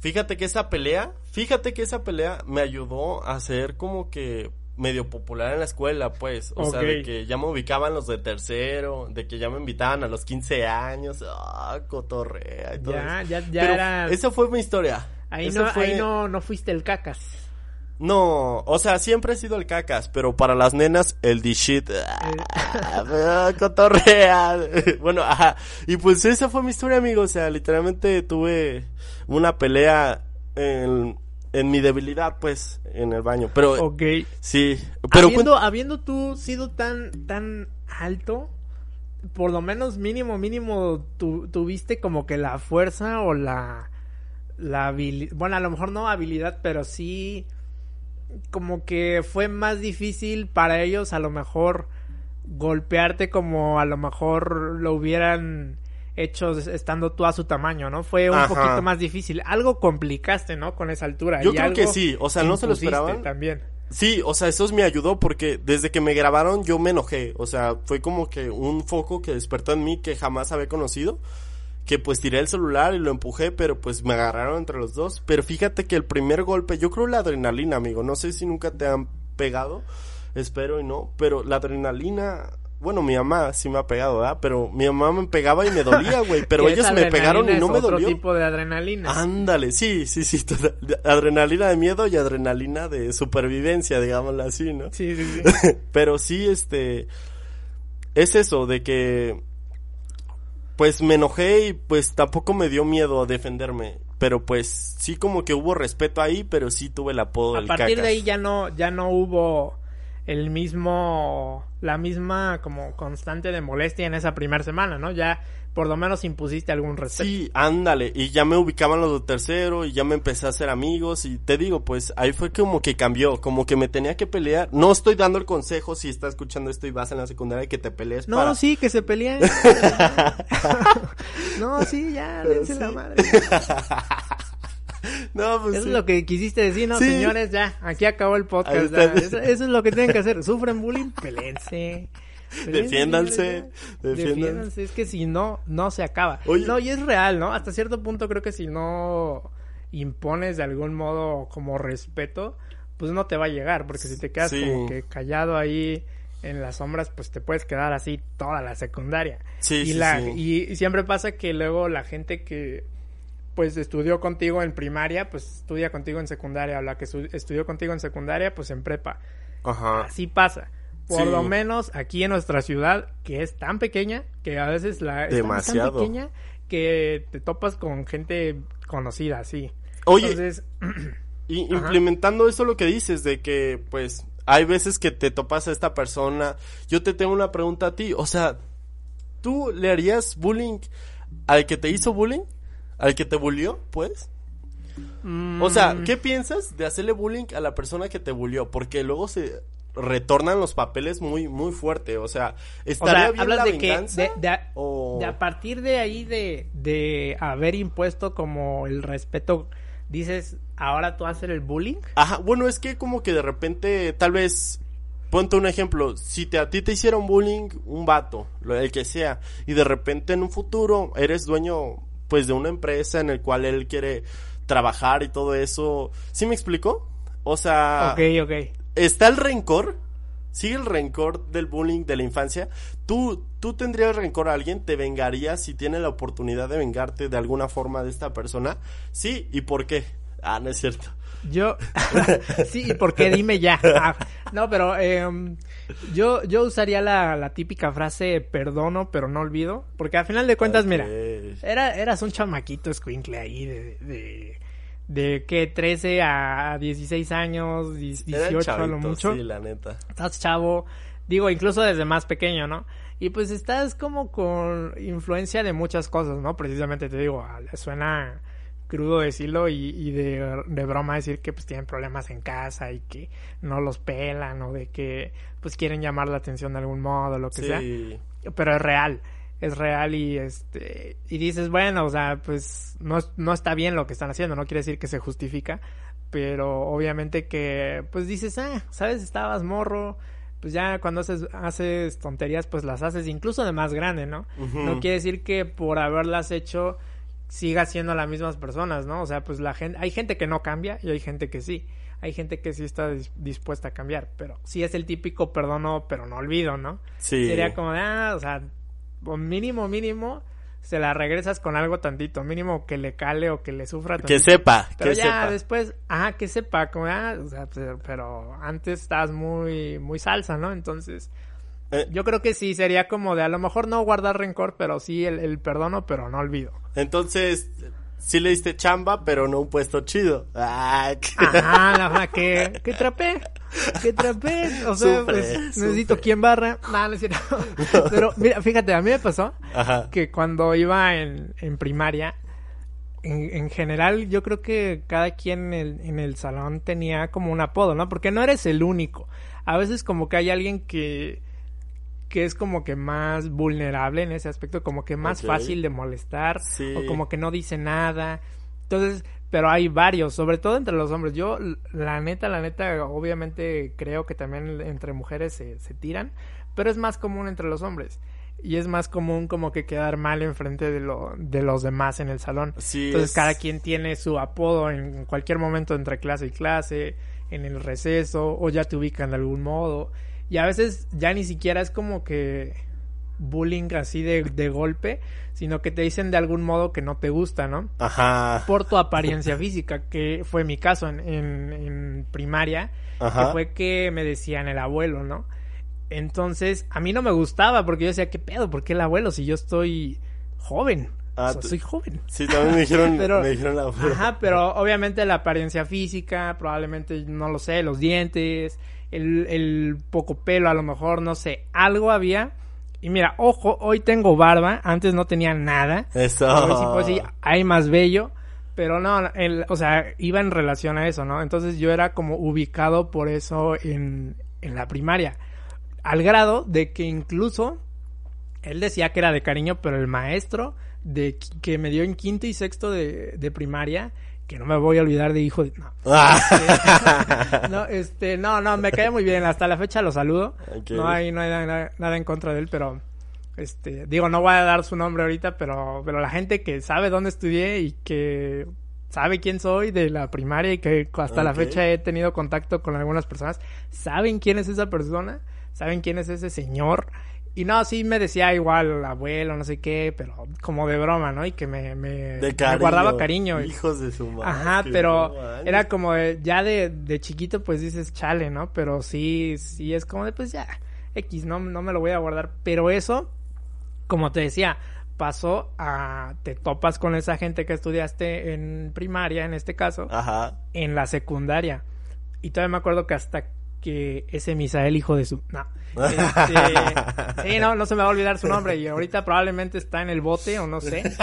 fíjate que esa pelea, fíjate que esa pelea me ayudó a ser como que medio popular en la escuela, pues, o sea, de que ya me ubicaban los de tercero, de que ya me invitaban a los 15 años, ah, cotorrea y todo Ya, eso. ya, ya Pero era. esa fue mi historia. Ahí, no, fue- ahí no, no fuiste el cacas. No, o sea, siempre he sido el cacas, pero para las nenas, el de shit. Ah, cotorrea. bueno, ajá. Y pues esa fue mi historia, amigo. O sea, literalmente tuve una pelea en, en mi debilidad, pues, en el baño. Pero, Ok. sí. Pero habiendo, habiendo tú sido tan, tan alto, por lo menos mínimo, mínimo, tu- tuviste como que la fuerza o la, la habilidad, bueno, a lo mejor no habilidad, pero sí como que fue más difícil para ellos a lo mejor golpearte como a lo mejor lo hubieran hecho estando tú a su tamaño, ¿no? Fue un Ajá. poquito más difícil. Algo complicaste, ¿no? Con esa altura. Yo y creo que algo sí, o sea, no se lo esperaban. También. Sí, o sea, eso me ayudó porque desde que me grabaron yo me enojé. O sea, fue como que un foco que despertó en mí que jamás había conocido. Que pues tiré el celular y lo empujé, pero pues me agarraron entre los dos. Pero fíjate que el primer golpe, yo creo la adrenalina, amigo. No sé si nunca te han pegado. Espero y no. Pero la adrenalina. Bueno, mi mamá sí me ha pegado, ¿verdad? Pero mi mamá me pegaba y me dolía, güey. Pero ellos me pegaron y no me otro dolió. tipo de adrenalina. Ándale, sí, sí, sí. total- Adrenalina de miedo y adrenalina de supervivencia, digámoslo así, ¿no? Sí, sí, sí. Pero sí, este, es eso, de que, pues me enojé y pues tampoco me dio miedo a defenderme. Pero pues sí como que hubo respeto ahí, pero sí tuve el apodo A del partir cacas. de ahí ya no, ya no hubo el mismo, la misma como constante de molestia en esa primera semana, ¿no? Ya por lo menos impusiste algún respeto. Sí, ándale, y ya me ubicaban los de tercero y ya me empecé a hacer amigos y te digo, pues ahí fue como que cambió, como que me tenía que pelear. No estoy dando el consejo si estás escuchando esto y vas en la secundaria que te pelees No, para... sí, que se pelean. no, sí, ya, dense la sí. madre. No, pues Eso sí. es lo que quisiste decir, ¿no? Sí. Señores, ya, aquí acabó el podcast. Eso, eso es lo que tienen que hacer. Sufren bullying, pelense. Defiéndanse, defiéndanse. Es que si no, no se acaba. Oye. No, y es real, ¿no? Hasta cierto punto creo que si no impones de algún modo como respeto, pues no te va a llegar. Porque si te quedas Sí. como que callado ahí en las sombras, pues te puedes quedar así toda la secundaria. Sí, y, sí, la, sí. y siempre pasa que luego la gente que pues estudió contigo en primaria, pues estudia contigo en secundaria, o la que estudió contigo en secundaria, pues en prepa. Ajá. Así pasa. Por Sí. lo menos aquí en nuestra ciudad, que es tan pequeña, que a veces la es tan- pequeña que te topas con gente conocida, sí. Oye, Entonces, y ajá. implementando eso lo que dices de que pues hay veces que te topas a esta persona, yo te tengo una pregunta a ti, o sea, ¿tú le harías bullying al que te hizo bullying? ¿Al que te bullió, pues? O sea, mm, ¿qué piensas de hacerle bullying a la persona que te bullió? Porque luego se retornan los papeles muy muy fuerte, o sea, o ¿estaría sea, bien hablas la de que de, de a, o... de a partir de ahí de, de haber impuesto como el respeto, dices, ahora tú haces el bullying. Ajá, bueno, es que como que de repente, tal vez, ponte un ejemplo, si te, a ti te hicieron bullying un vato, el que sea, y de repente en un futuro eres dueño, pues, de una empresa en el cual él quiere trabajar y todo eso, ¿sí me explico? O sea, ok, ok. está el rencor, sigue el rencor del bullying de la infancia. ¿Tú, tú tendrías rencor a alguien? ¿Te vengarías si tiene la oportunidad de vengarte de alguna forma de esta persona? Sí, ¿y por qué? Ah, no es cierto. Yo, sí, ¿y por qué? Dime ya. Ah, no, pero em, yo, yo usaría la, la, típica frase perdono, pero no olvido. Porque al final de cuentas, mira, era, eras un chamaquito escuincle ahí de, de, de que 13 a 16 años, 18 a lo mucho. Sí, la neta. Estás chavo, digo, incluso desde más pequeño, ¿no? Y pues estás como con influencia de muchas cosas, ¿no? Precisamente te digo, suena crudo decirlo y, y de, de, broma decir que pues tienen problemas en casa y que no los pelan o de que pues quieren llamar la atención de algún modo, lo que sea. Pero es real, es real y este y dices, bueno, o sea, pues no, no está bien lo que están haciendo, no quiere decir que se justifica, pero obviamente que pues dices, ah, sabes, estabas morro, pues ya cuando haces, haces tonterías pues las haces incluso de más grande, ¿no? No quiere decir que por haberlas hecho siga siendo las mismas personas, ¿no? O sea, pues la gente, hay gente que no cambia y hay gente que sí. Hay gente que sí está dispuesta a cambiar, pero sí es el típico perdono, pero no olvido, ¿no? Sí. Sería como ah, o sea, mínimo, mínimo, se la regresas con algo tantito, mínimo que le cale o que le sufra Que sepa, pero que ya después, ah, que sepa, como, ah, o sea, pero, pero antes estás muy, muy salsa, ¿no? Entonces, eh, yo creo que sí, sería como de a lo mejor no guardar rencor, pero sí el, perdono, pero no olvido. Entonces, sí le diste chamba, pero no un puesto chido. Ah, Ajá, la que, que trapé, que trapé. O sea, pues necesito quien barra. No, no. Pero mira, fíjate, a mí me pasó que cuando iba en, en primaria, en, en, general, yo creo que cada quien en el, en el salón tenía como un apodo, ¿no? Porque no eres el único. A veces como que hay alguien que que es como que más vulnerable en ese aspecto, como que más fácil de molestar o como que no dice nada. Entonces, pero hay varios, sobre todo entre los hombres. Yo, la neta, la neta, obviamente creo que también entre mujeres se, se tiran, pero es más común entre los hombres. Y es más común como que quedar mal enfrente de, lo, de los demás en el salón. Entonces cada quien tiene su apodo en cualquier momento entre clase y clase, en el receso, o ya te ubican de algún modo. Y a veces ya ni siquiera es como que bullying así de, de, golpe, sino que te dicen de algún modo que no te gusta, ¿no? Ajá. Por tu apariencia física, que fue mi caso en, en, primaria, Ajá. que fue que me decían el abuelo, ¿no? Entonces, a mí no me gustaba porque yo decía, ¿qué pedo? ¿Por qué el abuelo si yo estoy joven? Ah, o sea, soy joven. Sí, también me dijeron, pero, me dijeron la. Ajá, pero obviamente la apariencia física, probablemente, no lo sé, los dientes, el, el poco pelo, a lo mejor, no sé, algo había. Y mira, ojo, hoy tengo barba, antes no tenía nada. Eso. A pues sí, hay más bello. Pero no, el, o sea, iba en relación a eso, ¿no? Entonces yo era como ubicado por eso en, en la primaria. Al grado de que incluso él decía que era de cariño, pero el maestro de que me dio en quinto y sexto de, de primaria que no me voy a olvidar de hijo de... No. Ah. no, este, no, no, me cae muy bien. Hasta la fecha lo saludo. No hay, no hay nada, en contra de él, pero... Este, digo, no voy a dar su nombre ahorita, pero, pero la gente que sabe dónde estudié y que sabe quién soy de la primaria y que hasta la fecha he tenido contacto con algunas personas, saben quién es esa persona, saben quién es ese señor y no, sí me decía igual abuelo, no sé qué, pero como de broma, ¿no? Y que me, me, guardaba cariño. Hijos de su madre. Ajá, pero era como ya de, de chiquito pues dices chale, ¿no? Pero sí, sí es como de pues ya, X, no, no me lo voy a guardar. Pero eso, como te decía, pasó a, te topas con esa gente que estudiaste en primaria, en este caso, Ajá. en la secundaria. Y todavía me acuerdo que hasta que ese Misael, hijo de su... No. Este, sí, no, no se me va a olvidar su nombre y ahorita probablemente está en el bote o no sé. Este,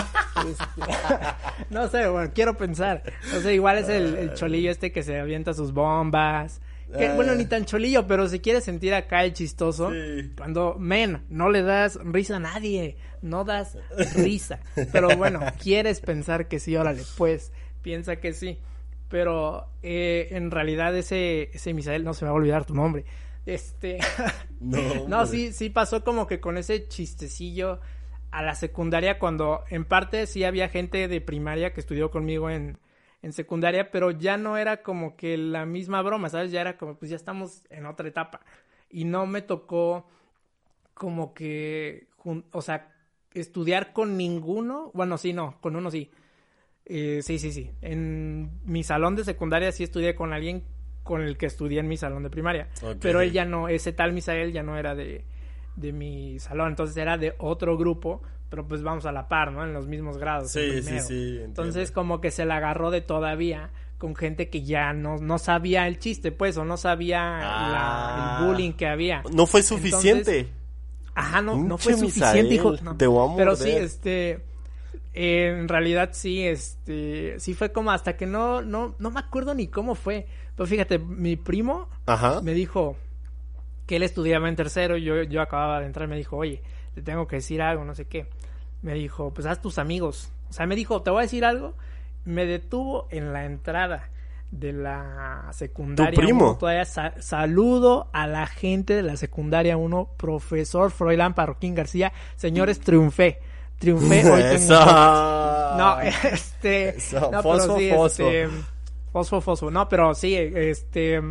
no sé, bueno, quiero pensar. No sé, igual es el, cholillo este que se avienta sus bombas. Que, bueno, ni tan cholillo, pero se quiere sentir acá el chistoso. Cuando, men, no le das risa a nadie. No das risa. Pero bueno, quieres pensar que sí, órale, pues, piensa que sí. Pero eh, en realidad ese, ese Misael, no se me va a olvidar tu nombre. Este. no, no sí, sí pasó como que con ese chistecillo a la secundaria cuando en parte sí había gente de primaria que estudió conmigo en, en secundaria, pero ya no era como que la misma broma, ¿sabes? Ya era como, pues ya estamos en otra etapa. y no me tocó como que, o sea, estudiar con ninguno. Bueno, sí, no, con uno sí. Eh, sí, sí, sí. En mi salón de secundaria sí estudié con alguien con el que estudié en mi salón de primaria. Pero él ya no, ese tal Misael ya no era de, de mi salón, entonces era de otro grupo, pero pues vamos a la par, ¿no? En los mismos grados. Sí, sí, sí. Entonces como que se la agarró de todavía con gente que ya no, no sabía el chiste, pues, o no sabía la, el ah. bullying que había. No fue suficiente. ajá, no, no fue suficiente, hijo. Te voy a Pero sí, este en realidad sí, este, sí fue como hasta que no, no, no me acuerdo ni cómo fue. Pero fíjate, mi primo me dijo que él estudiaba en tercero, yo, yo acababa de entrar, me dijo, oye, te tengo que decir algo, no sé qué. Me dijo, pues haz tus amigos. O sea, me dijo, te voy a decir algo. Me detuvo en la entrada de la secundaria. ¿Tu primo? todavía saludo a la gente de la secundaria 1, profesor Froilán Parroquín García. Señores, triunfé triunfé hoy No, este... No, fosfo, pero fosfo. Este, fosfo, fosfo. No, pero sí, este...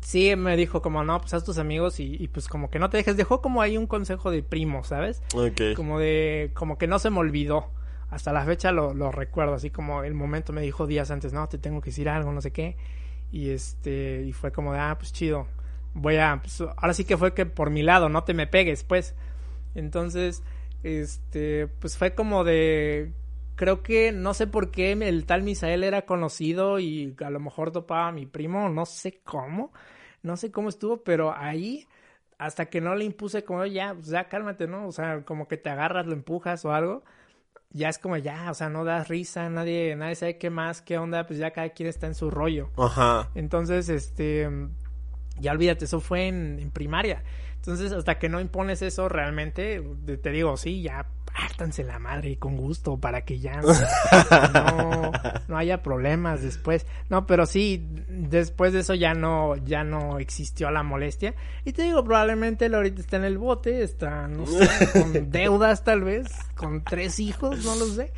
Sí, me dijo como, no, pues haz tus amigos y, pues como que no te dejes. Dejó como ahí un consejo de primo, ¿sabes? Ok. Como de... Como que no se me olvidó. Hasta la fecha lo, lo recuerdo, así como el momento me dijo días antes, no, te tengo que decir algo, no sé qué. Y este... Y fue como de, ah, pues chido. Voy a... Pues, ahora sí que fue que por mi lado, no te me pegues, pues. Entonces este, pues fue como de, creo que no sé por qué el tal Misael era conocido y a lo mejor topaba a mi primo, no sé cómo, no sé cómo estuvo, pero ahí hasta que no le impuse como ya, pues ya cálmate, ¿no? O sea, como que te agarras, lo empujas o algo, ya es como ya, o sea, no das risa, nadie, nadie sabe qué más, qué onda, pues ya cada quien está en su rollo. Ajá. Entonces, este, ya olvídate, eso fue en, en primaria. Entonces, hasta que no impones eso realmente, te digo, sí, ya pártanse la madre con gusto para que ya no, no, haya problemas después. No, pero sí, después de eso ya no, ya no existió la molestia. Y te digo, probablemente él ahorita está en el bote, está, no sé, con deudas tal vez, con tres hijos, no lo sé.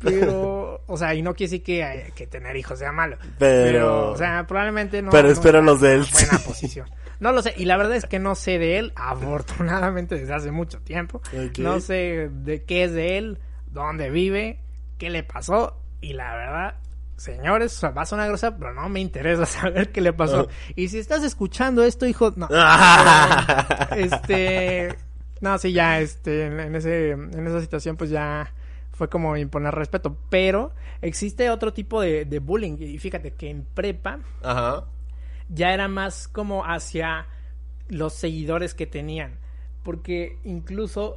Pero, o sea, y no quiere decir que, que tener hijos sea malo. Pero, o sea, probablemente no. Pero espero los de él. Buena posición. No lo sé, y la verdad es que no sé de él, afortunadamente desde hace mucho tiempo. No sé de qué es de él, dónde vive, qué le pasó, y la verdad, señores, o sea, va a sonar grosa, pero no me interesa saber qué le pasó. Oh. Y si estás escuchando esto, hijo, no. este, no, sí, ya, este, en, ese, en esa situación, pues ya fue como imponer respeto. Pero existe otro tipo de, de bullying. Y fíjate que en prepa, Ajá ya era más como hacia los seguidores que tenían. Porque incluso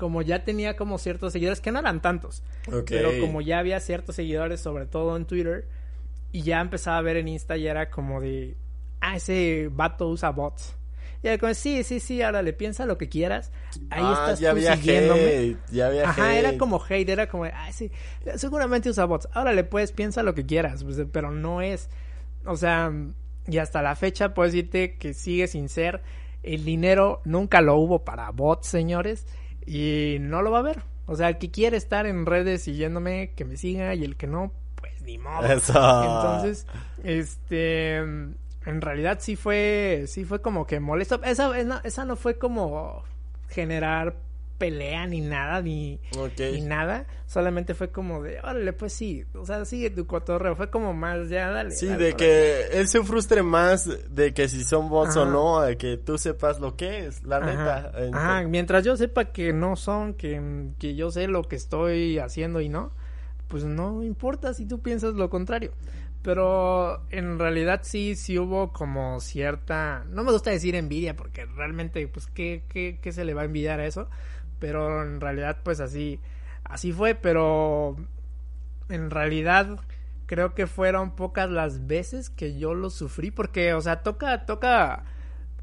como ya tenía como ciertos seguidores, que no eran tantos, pero como ya había ciertos seguidores, sobre todo en Twitter, y ya empezaba a ver en Insta y era como de, ah, ese vato usa bots. Y era como, sí, sí, sí, ahora le piensa lo que quieras. Ahí ah, estás ya tú siguiéndome. ya había Ajá, era como hate, era como, ah, sí, seguramente usa bots. Ahora le puedes, piensa lo que quieras, pues, pero no es, o sea, y hasta la fecha puedo decirte que sigue sin ser. El dinero nunca lo hubo para bots, señores. Y no lo va a ver. O sea, el que quiere estar en redes siguiéndome, que me siga. Y el que no, pues ni modo. Entonces, este. En realidad sí fue. Sí fue como que molesto. Esa, esa no fue como generar pelea ni nada, ni, ni nada. Solamente fue como de, órale, pues sí, o sea, sigue tu cotorreo. Fue como más, ya, dale. Sí, de que él se frustre más de que si son bots o no, de que tú sepas lo que es, la neta. Ajá, mientras yo sepa que no son, que, que yo sé lo que estoy haciendo y no, pues no importa si tú piensas lo contrario. Pero en realidad sí, sí hubo como cierta, no me gusta decir envidia porque realmente, pues, ¿qué, qué, qué se le va a envidiar a eso? Pero en realidad pues así así fue, pero en realidad creo que fueron pocas las veces que yo lo sufrí porque o sea, toca toca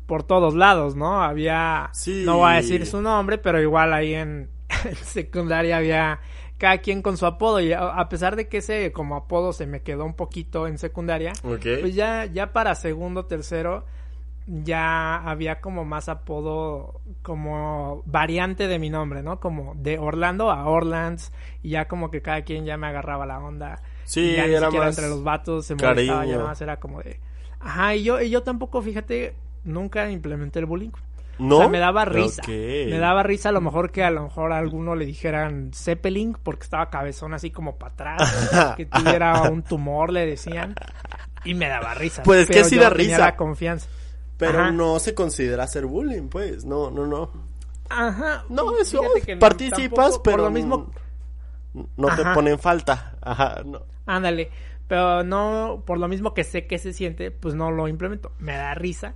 por todos lados, ¿no? Había no voy a decir su nombre, pero igual ahí en, secundaria había cada quien con su apodo y a, pesar de que ese como apodo se me quedó un poquito en secundaria, pues ya ya para segundo, tercero ya había como más apodo como variante de mi nombre, ¿no? Como de Orlando a Orlands y ya como que cada quien ya me agarraba la onda. Sí, era más entre los vatos se molestaba ya más era como de Ajá, y yo y yo tampoco, fíjate, nunca implementé el bullying. ¿No? O sea, me daba risa. Me daba risa a lo mejor que a lo mejor a alguno le dijeran Zeppelin porque estaba cabezón así como para atrás, que tuviera un tumor, le decían. Y me daba risa. Pues es que sí da tenía risa. la confianza. Pero Ajá. no se considera hacer bullying, pues. No, no, no. Ajá. No, eso no, participas, tampoco, pero Por lo mismo, no te ponen falta. Ajá, no. ándale. Pero no, por lo mismo que sé que se siente, pues no lo implemento. Me da risa.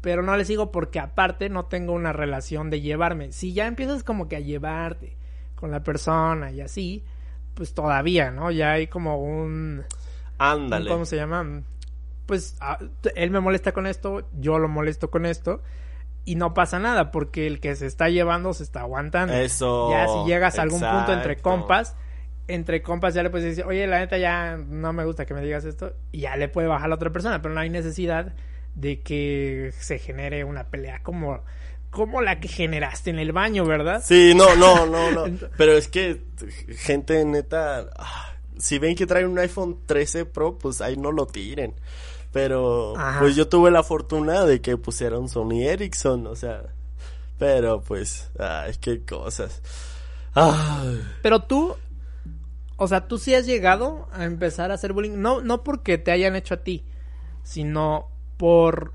Pero no le sigo porque aparte no tengo una relación de llevarme. Si ya empiezas como que a llevarte con la persona y así, pues todavía, ¿no? Ya hay como un- Ándale. ¿Cómo se llama? Pues ah, él me molesta con esto, yo lo molesto con esto. Y no pasa nada porque el que se está llevando se está aguantando. Eso. Ya si llegas a algún punto entre compas, entre compas ya le puedes decir, oye, la neta ya no me gusta que me digas esto, y ya le puede bajar a la otra persona, pero no hay necesidad de que se genere una pelea como, como la que generaste en el baño, ¿verdad? Sí, no, no, no, no. Pero es que gente neta, ah, si ven que traen un iPhone 13 Pro, pues ahí no lo tiren. Pero Ajá. pues yo tuve la fortuna de que pusiera un Sony Ericsson, o sea, pero pues, ay, qué cosas. Ay. Pero tú, o sea, tú sí has llegado a empezar a hacer bullying, no, no porque te hayan hecho a ti, sino por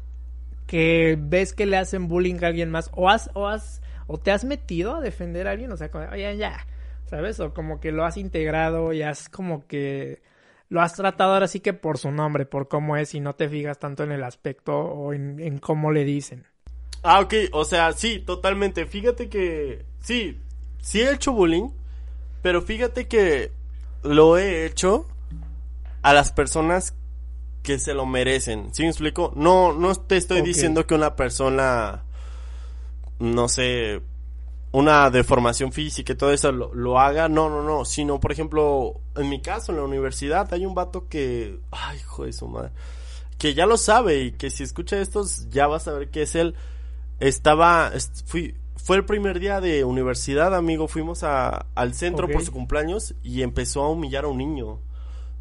que ves que le hacen bullying a alguien más, o has, o has, o te has metido a defender a alguien, o sea, como, oye, ya, ¿sabes? O como que lo has integrado y has como que lo has tratado ahora sí que por su nombre, por cómo es, y no te fijas tanto en el aspecto o en, en cómo le dicen. Ah, ok, o sea, sí, totalmente. Fíjate que, sí, sí he hecho bullying, pero fíjate que lo he hecho a las personas que se lo merecen. ¿Sí me explico? No, no te estoy diciendo que una persona, no sé, una deformación física y todo eso lo, lo haga. No, no, no. Sino, por ejemplo, en mi caso, en la universidad, hay un vato que, ay, hijo de su madre, que ya lo sabe y que si escucha estos ya va a saber que es él. Estaba, est- fui, fue el primer día de universidad, amigo. Fuimos a, al centro por su cumpleaños y empezó a humillar a un niño.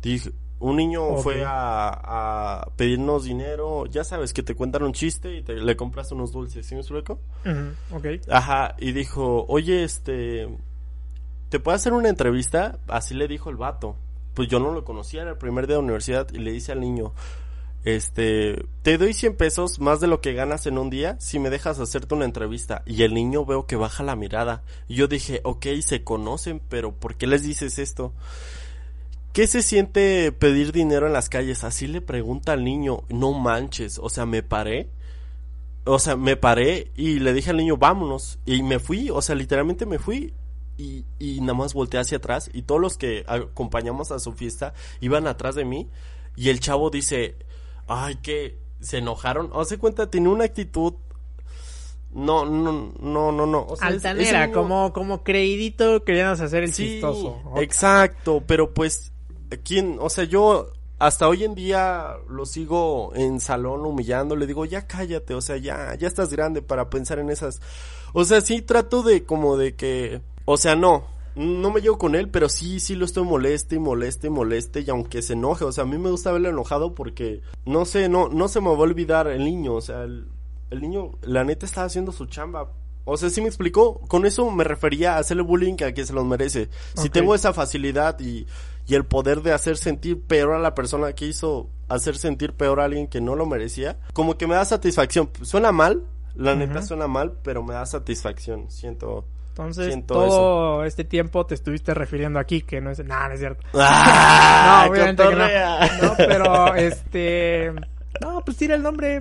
Dije, un niño fue a, a pedirnos dinero. Ya sabes que te cuentan un chiste y te, le compras unos dulces, ¿sí me explico? Ujú, ok. Ajá, y dijo, oye, este, ¿te puedo hacer una entrevista? Así le dijo el vato. Pues yo no lo conocía, era el primer día de universidad y le dice al niño, este, te doy 100 pesos más de lo que ganas en un día si me dejas hacerte una entrevista. Y el niño veo que baja la mirada. Y yo dije, ok, se conocen, pero ¿por qué les dices esto? ¿Qué se siente pedir dinero en las calles? Así le pregunta al niño, no manches, o sea, me paré o sea, me paré y le dije al niño, vámonos. Y me fui, o sea, literalmente me fui. Y, y nada más volteé hacia atrás. Y todos los que acompañamos a su fiesta iban atrás de mí. Y el chavo dice, ay, que se enojaron. O cuenta, tenía una actitud. No, no, no, no, no. O sea, es- Altanera, niño- como, como creidito queríamos hacer el Sí, chistoso. Exacto, pero pues, ¿quién? O sea, yo hasta hoy en día lo sigo en salón humillando, le digo, ya cállate, o sea, ya, ya estás grande para pensar en esas. O sea, sí trato de como de que, o sea, no, no me llevo con él, pero sí, sí lo estoy moleste y moleste y moleste y aunque se enoje, o sea, a mí me gusta verlo enojado porque, no sé, no, no se me va a olvidar el niño, o sea, el, el niño, la neta estaba haciendo su chamba. O sea, sí me explicó. Con eso me refería a hacerle bullying a que se los merece. Si tengo esa facilidad y, y el poder de hacer sentir peor a la persona que hizo hacer sentir peor a alguien que no lo merecía, como que me da satisfacción. Suena mal, la neta suena mal, pero me da satisfacción. Siento. Entonces, Siento todo este tiempo te estuviste refiriendo aquí, que no es... Nah, no es cierto. ¡Ah! no, obviamente que no. No, pero, este... No, pues tira el nombre.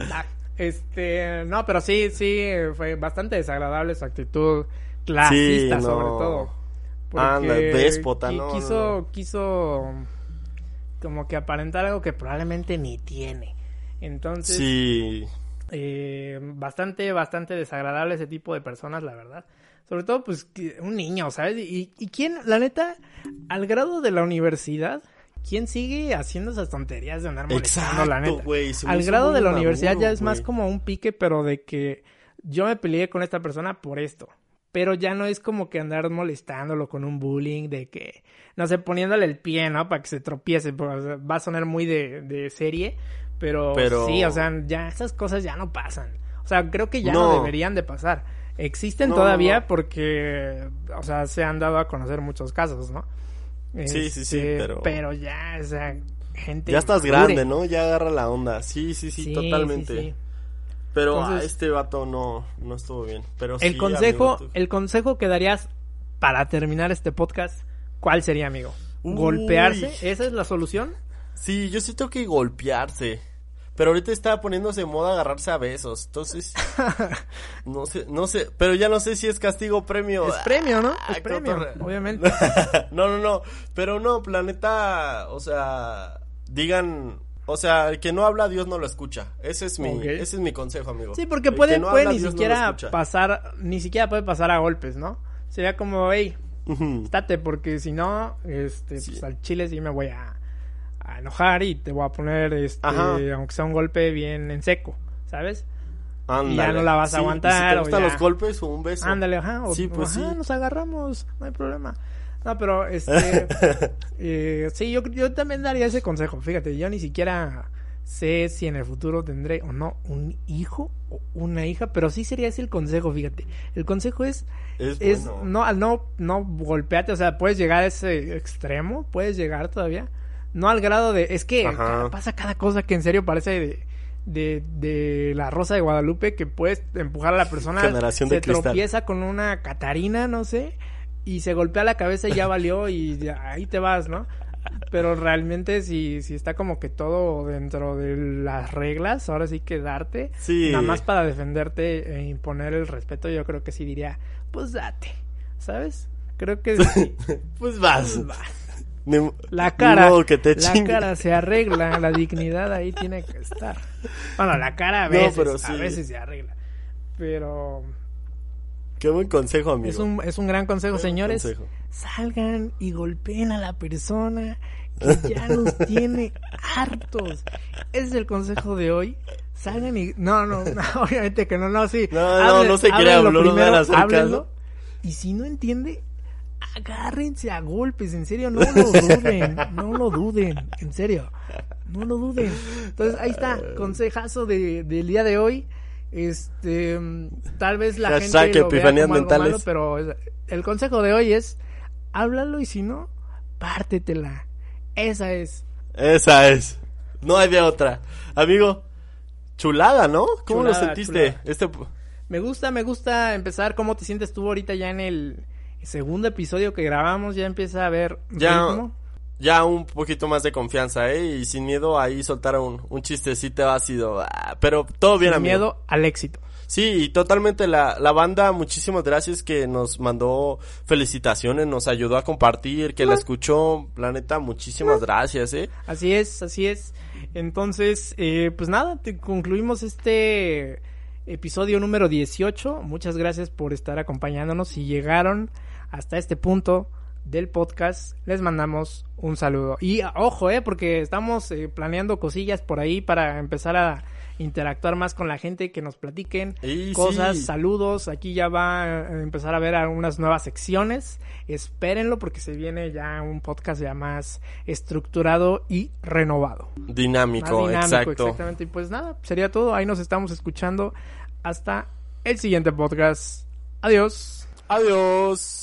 Este... No, pero sí, sí, fue bastante desagradable su actitud clasista, Sí, no. sobre todo. Anda, déspota, no, quiso, no. quiso como que aparentar algo que probablemente ni tiene. Entonces, Sí. eh, bastante, bastante desagradable ese tipo de personas, la verdad. Sobre todo, pues, un niño, ¿sabes? Y, y quién, la neta, al grado de la universidad, ¿quién sigue haciendo esas tonterías de andar molestando, la Exacto, neta? se me Al grado de la universidad ya es más como un pique, pero de que yo me peleé con esta persona por esto. Pero ya no es como que andar molestándolo con un bullying de que, no sé, poniéndole el pie, ¿no? Para que se tropiece. porque, o sea, va a sonar muy de, de serie. Pero, Pero- sí, o sea, ya esas cosas ya no pasan. O sea, creo que ya no, No. deberían de pasar. Existen No, todavía no. porque, o sea, se han dado a conocer muchos casos, ¿no? Sí, sí, sí, Este, pero- Pero ya, o sea, gente... Ya estás madure. grande, ¿no? Ya agarra la onda. Sí, sí, sí, Sí, totalmente. sí, sí. Pero Entonces- a este vato no, no estuvo bien. Pero El consejo, amigo, tú- el consejo que darías para terminar este podcast, ¿cuál sería, amigo? Uy. ¿Golpearse? ¿Esa es la solución? Sí, yo siento que golpearse. Pero ahorita está poniéndose de moda agarrarse a besos. Entonces, no sé, no sé, pero ya no sé si es castigo o premio. Es premio, ¿no? Ah, Es premio, obviamente. no, no, no. Pero no, planeta, o sea, digan, o sea, el que no habla, Dios no lo escucha. Ese es mi, ese es mi consejo, amigo. Sí, porque El puede, que no habla, ni Dios no siquiera escucha. pasar, ni siquiera puede pasar a golpes, ¿no? Sería como, hey, estate, porque si no, este, Sí. pues al chile sí me voy a, a enojar y te voy a poner, este, Ajá. aunque sea un golpe bien en seco, ¿sabes? Ándale. Y ya no la vas a Sí, aguantar, Si te gustan los golpes o un beso. Ándale, ajá, o, Sí, pues ajá, sí. nos agarramos, no hay problema. No, pero este, eh, sí, yo, yo también daría ese consejo. Fíjate, yo ni siquiera sé si en el futuro tendré o no un hijo o una hija, pero sí sería ese el consejo, fíjate. El consejo es, Es, es bueno. no, al no, no golpearte, o sea, puedes llegar a ese extremo, puedes llegar todavía, no al grado de, es que pasa cada cosa que en serio parece de, de, de la Rosa de Guadalupe que puedes empujar a la persona, Generación de se cristal. tropieza con una Catarina, no sé, y se golpea la cabeza y ya valió y ya, ahí te vas, ¿no? Pero realmente si, si está como que todo dentro de las reglas, ahora sí que darte, Sí. nada más para defenderte e imponer el respeto, yo creo que sí diría, pues date, ¿sabes? Creo que sí. Pues vas. Pues va. La cara, que te la cara se arregla, la dignidad ahí tiene que estar. Bueno, la cara a No, veces, pero a sí. veces se arregla. Pero Qué buen consejo, amigo. es un, es un gran consejo, Buen señores. consejo. Salgan y golpeen a la persona que ya nos tiene hartos. Ese es el consejo de hoy. Salgan y... No, no, no, obviamente que no, no, sí. No, no, no se crea, no a hacer háblenlo. Y si no entiende, agárrense a golpes, en serio, no lo duden, no lo duden, en serio, no lo duden. Entonces, ahí está, consejazo de, del día de hoy. Este, tal vez la Hashtag gente lo vea como algo malo, pero el consejo de hoy es, háblalo y si no, pártetela. Esa es. Esa es. No hay de otra. Amigo, chulada, ¿no? ¿Cómo lo sentiste? chulada. Este Me gusta, me gusta empezar. ¿Cómo te sientes tú ahorita ya en el segundo episodio que grabamos? Ya empieza a ver Ya, ritmo. ya un poquito más de confianza, ¿eh? Y sin miedo ahí soltar un, un chistecito ácido. ah, Pero todo bien, Sin amigo. miedo al éxito. Sí, y totalmente la, la banda, muchísimas gracias que nos mandó felicitaciones, nos ayudó a compartir, que la escuchó, la neta, muchísimas gracias, ¿eh? Así es, así es. Entonces, eh, pues nada, te concluimos este episodio número 18. Muchas gracias por estar acompañándonos. Si llegaron hasta este punto del podcast, les mandamos un saludo. Y ojo, eh, porque estamos eh, planeando cosillas por ahí para empezar a interactuar más con la gente, que nos platiquen Y cosas, sí. saludos. Aquí ya va a empezar a ver algunas nuevas secciones. Espérenlo porque se viene ya un podcast ya más estructurado y renovado. Más Dinámico, dinámico, exacto. exactamente. Y pues nada, sería todo. Ahí nos estamos escuchando hasta el siguiente podcast. Adiós. Adiós.